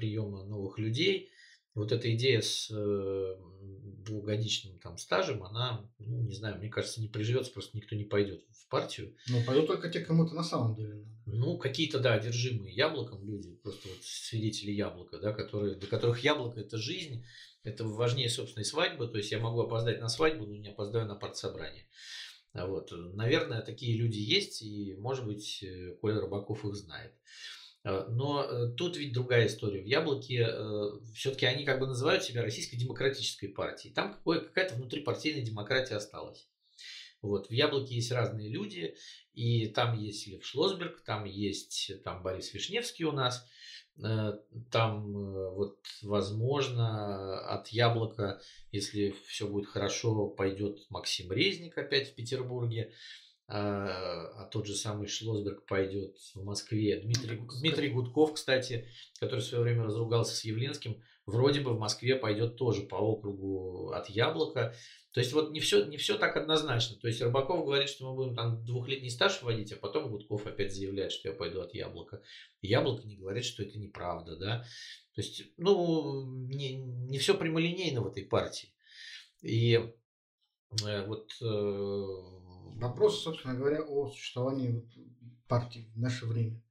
приема новых людей. Вот эта идея с э, двухгодичным там стажем, она, ну, не знаю, мне кажется, не приживется, просто никто не пойдет в партию. Ну, пойдут только те, кому-то на самом деле надо. Ну, какие-то, да, одержимые яблоком люди, просто вот свидетели яблока, да, которые, для которых яблоко – это жизнь, это важнее собственной свадьбы, то есть я могу опоздать на свадьбу, но не опоздаю на партсобрание. Вот. Наверное, такие люди есть, и, может быть, э, Коля Рыбаков их знает. Э, но э, тут ведь другая история. В Яблоке э, все-таки они как бы называют себя российской демократической партией. Там какая-то внутрипартийная демократия осталась. Вот. В Яблоке есть разные люди, и там есть Лев Шлосберг, там есть там Борис Вишневский у нас, там вот возможно от Яблока, если все будет хорошо, пойдет Максим Резник опять в Петербурге. А, а тот же самый Шлосберг пойдет в Москве. Дмитрий, Дмитрий Гудков, кстати, который в свое время разругался с Явленским, вроде бы в Москве пойдет тоже по округу от Яблока. То есть вот не все, не все так однозначно. То есть Рыбаков говорит, что мы будем там двухлетний стаж вводить, а потом Гудков опять заявляет, что я пойду от Яблока. Яблоко не говорит, что это неправда, да. То есть, ну, не, не все прямолинейно в этой партии. И э, вот э, Вопрос, собственно говоря, о существовании партии в наше время.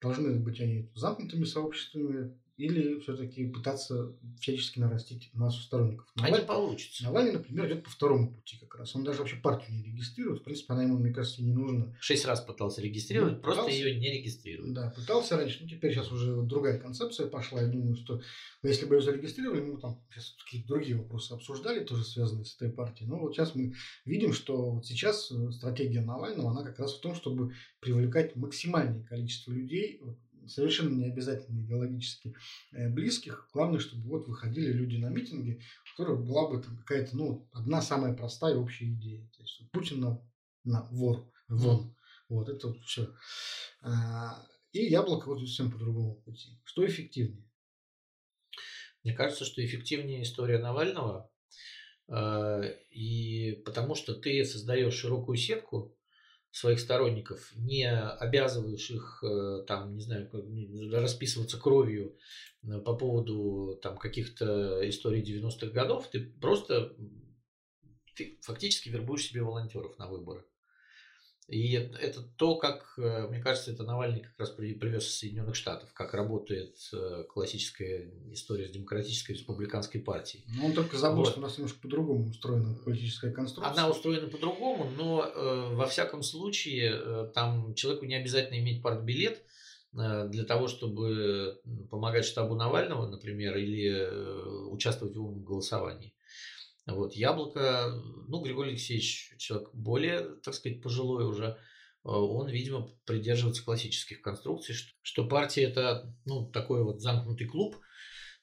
Должны быть они замкнутыми сообществами, или все-таки пытаться всячески нарастить массу сторонников. Навальный, а не получится. Навальный, например, идет по второму пути как раз. Он даже вообще партию не регистрирует. В принципе, она ему, мне кажется, не нужна. Шесть раз пытался регистрировать, ну, просто ее не регистрируют. Да, пытался раньше. Ну, теперь сейчас уже другая концепция пошла. Я думаю, что если бы ее зарегистрировали, мы там сейчас какие-то другие вопросы обсуждали, тоже связанные с этой партией. Но вот сейчас мы видим, что вот сейчас э, стратегия Навального, она как раз в том, чтобы привлекать максимальное количество людей совершенно не обязательно идеологически э, близких. Главное, чтобы вот выходили люди на митинги, у которых была бы там какая-то, ну, одна самая простая общая идея. То есть Путин на, на вор, вон. Вот, это вот все. А, и яблоко вот совсем по другому пути. Что эффективнее? Мне кажется, что эффективнее история Навального, э, и потому что ты создаешь широкую сетку своих сторонников, не обязываешь их э, там, не знаю, расписываться кровью э, по поводу там каких-то историй 90-х годов, ты просто ты фактически вербуешь себе волонтеров на выборы. И это то, как, э, мне кажется, это Навальный как раз привез из Соединенных Штатов, как работает э, классическая история с демократической республиканской партией. Но он только забыл, вот. что у нас немножко по-другому устроена политическая конструкция. Она устроена по-другому, но э, во всяком случае э, там человеку не обязательно иметь партбилет э, для того, чтобы помогать штабу Навального, например, или э, участвовать в умном голосовании. Вот, Яблоко, ну, Григорий Алексеевич человек более, так сказать, пожилой уже, он, видимо, придерживается классических конструкций, что, что партия это, ну, такой вот замкнутый клуб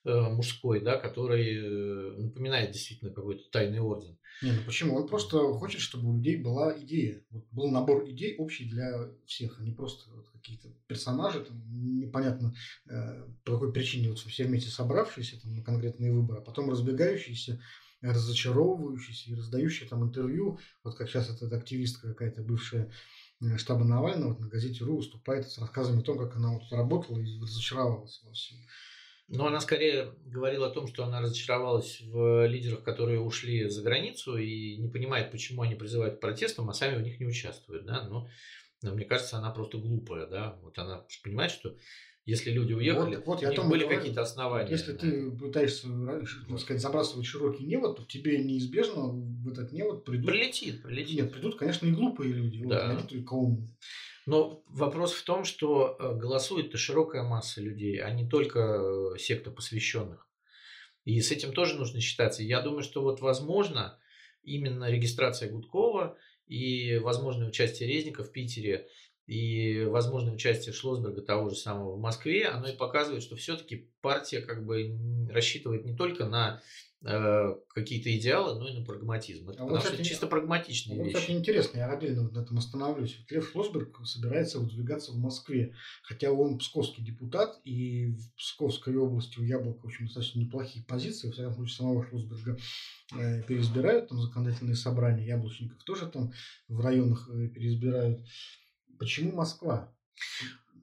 э, мужской, да, который э, напоминает действительно какой-то тайный орден. Не, ну почему? Он просто хочет, чтобы у людей была идея. Вот был набор идей общий для всех, а не просто вот какие-то персонажи, там, непонятно э, по какой причине вот все вместе собравшиеся там, на конкретные выборы, а потом разбегающиеся, разочаровывающиеся и раздающие там интервью, вот как сейчас эта активистка какая-то бывшая э, штаба Навального вот на газете РУ выступает с рассказами о том, как она вот работала и разочаровалась во всем. Но она скорее говорила о том, что она разочаровалась в лидерах, которые ушли за границу и не понимает, почему они призывают к протестам, а сами в них не участвуют. Да? Но, но мне кажется, она просто глупая. Да? Вот она понимает, что если люди уехали, вот, вот, я у них были какие-то основания. Если ты пытаешься, так сказать, забрасывать широкий невод, то тебе неизбежно в этот невод придут... Прилетит, прилетит. Нет, придут, конечно, и глупые люди. Да. Вот, они только умные. Но вопрос в том, что э, голосует-то широкая масса людей, а не только э, секта посвященных. И с этим тоже нужно считаться. Я думаю, что вот возможно именно регистрация Гудкова и возможное участие Резника в Питере и возможное участие Шлосберга того же самого в Москве, оно и показывает, что все-таки партия как бы рассчитывает не только на Э, какие-то идеалы, но и на прагматизм. Это а вот, кстати, чисто прагматичные вот, вещи. Кстати, интересно, я отдельно на этом остановлюсь. Вот Лев Шлосберг собирается выдвигаться в Москве, хотя он псковский депутат, и в Псковской области у Яблока, в общем, достаточно неплохие позиции, во всяком случае, самого Шлосберга э, переизбирают, там законодательные собрания яблочников тоже там в районах э, переизбирают. Почему Москва?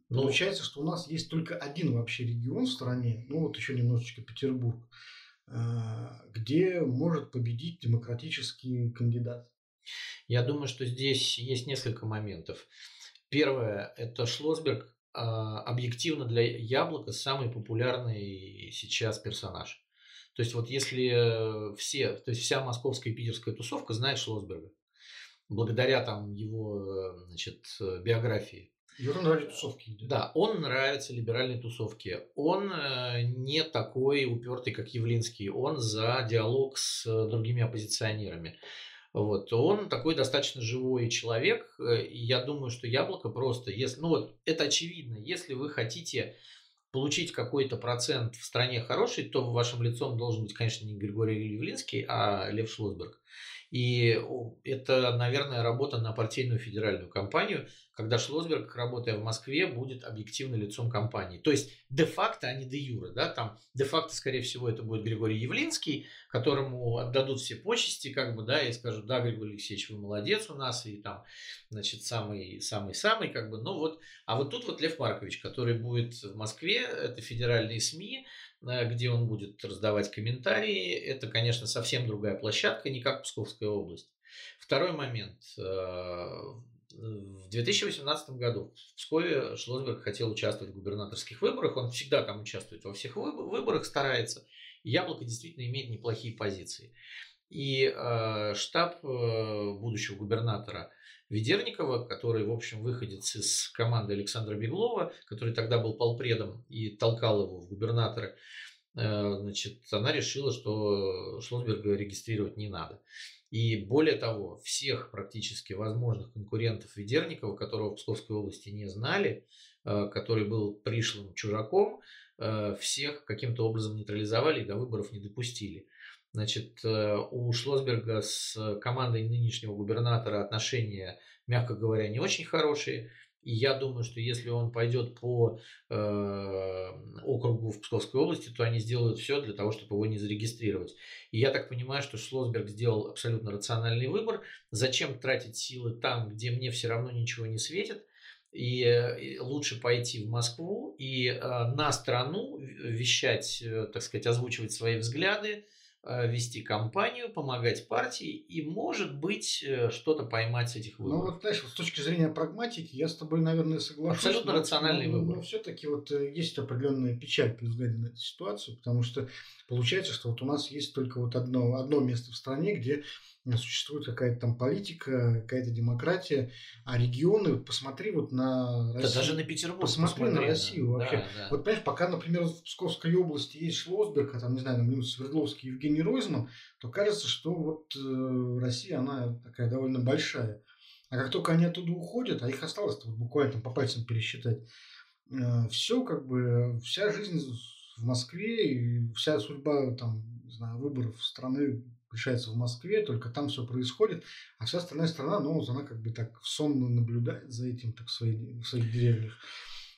Ну, Получается, что у нас есть только один вообще регион в стране, ну вот еще немножечко Петербург, а, где может победить демократический кандидат? Я думаю, что здесь есть несколько моментов. Первое – это Шлосберг а, объективно для Яблока самый популярный сейчас персонаж. То есть вот если все, то есть вся московская и питерская тусовка знает Шлосберга, благодаря там его значит, биографии. Юра нравится тусовки. Да. да, он нравится либеральной тусовке. Он э, не такой упертый, как Явлинский. Он за диалог с другими оппозиционерами. Вот. Он такой достаточно живой человек. Э, и я думаю, что яблоко просто, если, ну вот это очевидно, если вы хотите получить какой-то процент в стране хороший, то вашим лицом должен быть, конечно, не Григорий Явлинский, а Лев Шлосберг. И это, наверное, работа на партийную федеральную кампанию, когда Шлосберг, работая в Москве, будет объективно лицом компании. То есть де-факто, а не де-юре. Да? Там де-факто, скорее всего, это будет Григорий Явлинский, которому отдадут все почести, как бы, да, и скажут, да, Григорий Алексеевич, вы молодец у нас, и там, значит, самый-самый-самый, как бы, ну вот. А вот тут вот Лев Маркович, который будет в Москве, это федеральные СМИ, где он будет раздавать комментарии. Это, конечно, совсем другая площадка, не как Псковская область. Второй момент э, в 2018 году в Пскове Шлосберг хотел участвовать в губернаторских выборах. Он всегда там участвует во всех выборах, старается. Яблоко действительно имеет неплохие позиции. И э, штаб э, будущего губернатора Ведерникова, который, в общем, выходец из команды Александра Беглова, который тогда был полпредом и толкал его в губернаторы, э, значит, она решила, что Шлосберга регистрировать не надо. И более того, всех практически возможных конкурентов Ведерникова, которого в Псковской области не знали, э, который был пришлым чужаком, э, всех каким-то образом нейтрализовали и до выборов не допустили. Значит, э, у Шлосберга с командой нынешнего губернатора отношения, мягко говоря, не очень хорошие. И я думаю, что если он пойдет по э, округу в Псковской области, то они сделают все для того, чтобы его не зарегистрировать. И я так понимаю, что Шлосберг сделал абсолютно рациональный выбор. Зачем тратить силы там, где мне все равно ничего не светит? И лучше пойти в Москву и э, на страну вещать, э, так сказать, озвучивать свои взгляды, Э, вести кампанию, помогать партии и, может быть, э, что-то поймать с этих выборов. Ну, вот, знаешь, вот с точки зрения прагматики, я с тобой, наверное, соглашусь. Абсолютно но, рациональный но, выбор. Но все-таки вот э, есть определенная печаль при взгляде на эту ситуацию, потому что получается, что вот у нас есть только вот одно, одно место в стране, где существует какая-то там политика, какая-то демократия, а регионы, посмотри вот на Россию. Да даже на Петербург. Посмотри, посмотри на Россию да, вообще. Да, да. Вот понимаешь, пока, например, в Псковской области есть Шлосберг, а там, не знаю, там Свердловский Евгений генерозном, то кажется, что вот э, Россия, она такая довольно большая. А как только они оттуда уходят, а их осталось вот буквально там по пальцам пересчитать, э, все как бы, вся жизнь в Москве и вся судьба там, не знаю, выборов страны решается в Москве, только там все происходит, а вся остальная страна, ну, она как бы так сонно наблюдает за этим, так в своих, в своих деревьях.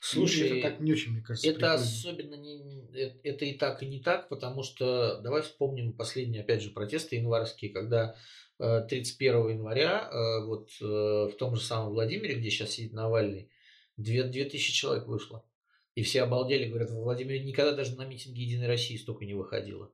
Слушай, и это так не очень, мне кажется. Это прикольно. особенно не, э, это и так, и не так, потому что давай вспомним последние, опять же, протесты январские, когда 31 э, января э, вот в том же самом Владимире, где сейчас сидит Навальный, 2000 человек вышло. И все обалдели, говорят, во Владимире никогда даже на митинги Единой России столько не выходило.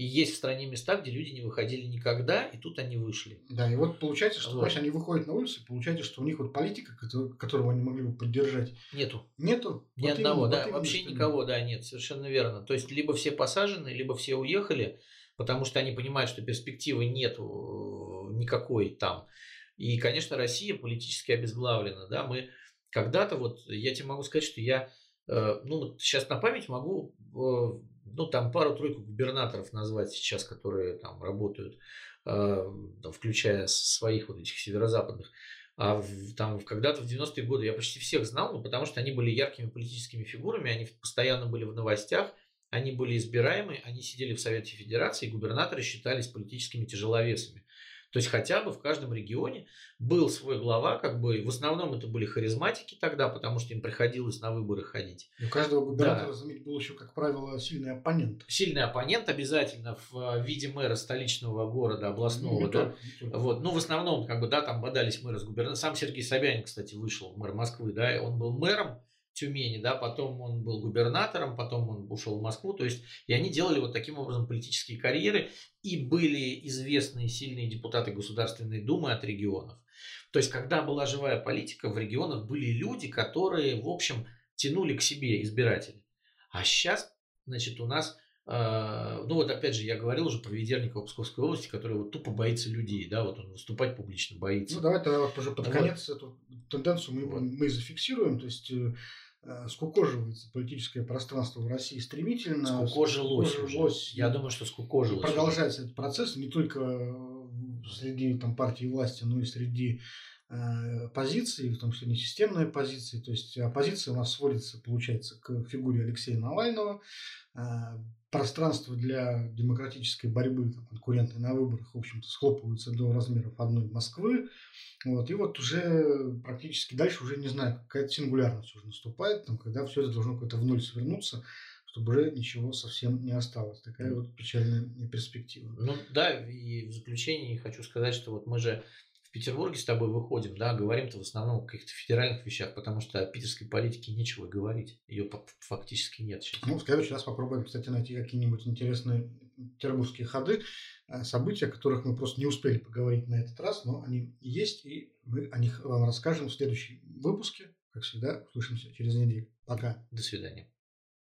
И есть в стране места, где люди не выходили никогда, и тут они вышли. Да, и вот получается, что вот. они выходят на улицу, получается, что у них вот политика, которого они могли бы поддержать, нету. Нету. Ни вот одного, именно, да, вот вообще именно, никого, да, нет, совершенно верно. То есть либо все посажены, либо все уехали, потому что они понимают, что перспективы нету э, никакой там. И, конечно, Россия политически обезглавлена, да, мы когда-то вот, я тебе могу сказать, что я, э, ну, сейчас на память могу э, ну, там пару-тройку губернаторов назвать сейчас, которые там работают, э, включая своих вот этих северо-западных. А в, там когда-то в 90-е годы я почти всех знал, ну, потому что они были яркими политическими фигурами, они постоянно были в новостях, они были избираемы, они сидели в Совете Федерации, и губернаторы считались политическими тяжеловесами. То есть хотя бы в каждом регионе был свой глава, как бы в основном это были харизматики тогда, потому что им приходилось на выборы ходить. И у каждого губернатора, да. заметь, был еще, как правило, сильный оппонент. Сильный оппонент обязательно в э, виде мэра столичного города, областного. Не да? Только, вот. Ну, в основном, как бы, да, там бодались мэры с губернатором. Сам Сергей Собянин, кстати, вышел, мэр Москвы, да, он был мэром, Тюмени, да, потом он был губернатором, потом он ушел в Москву, то есть и они делали вот таким образом политические карьеры и были известные сильные депутаты Государственной Думы от регионов. То есть когда была живая политика, в регионах были люди, которые, в общем, тянули к себе избирателей. А сейчас, значит, у нас ну вот опять же, я говорил уже про Ведерникова Псковской области, который вот тупо боится людей, да, вот он выступать публично боится. Ну давай тогда вот уже под вот. конец эту тенденцию мы, вот. мы зафиксируем, то есть э, Э, скукоживается политическое пространство в России стремительно. Скукожилось, скукожилось Я думаю, что скукожилось. Продолжается этот процесс не только среди там, партии власти, но и среди э, позиций, в том числе не системные позиции. То есть оппозиция у нас сводится, получается, к фигуре Алексея Навального. Пространство для демократической борьбы, там, конкурентной на выборах, в общем-то, схлопывается до размеров одной Москвы. Вот, и вот уже практически дальше уже, не знаю, какая-то сингулярность уже наступает, там, когда все это должно как-то в ноль свернуться, чтобы уже ничего совсем не осталось. Такая вот печальная перспектива. Ну да, и в заключение хочу сказать, что вот мы же в Петербурге с тобой выходим, да, говорим-то в основном о каких-то федеральных вещах, потому что о питерской политике нечего говорить. Ее фактически нет сейчас. Ну, в следующий раз попробуем, кстати, найти какие-нибудь интересные петербургские ходы, э, события, о которых мы просто не успели поговорить на этот раз, но они есть, и мы о них вам расскажем в следующем выпуске. Как всегда, услышимся через неделю. Пока. До свидания.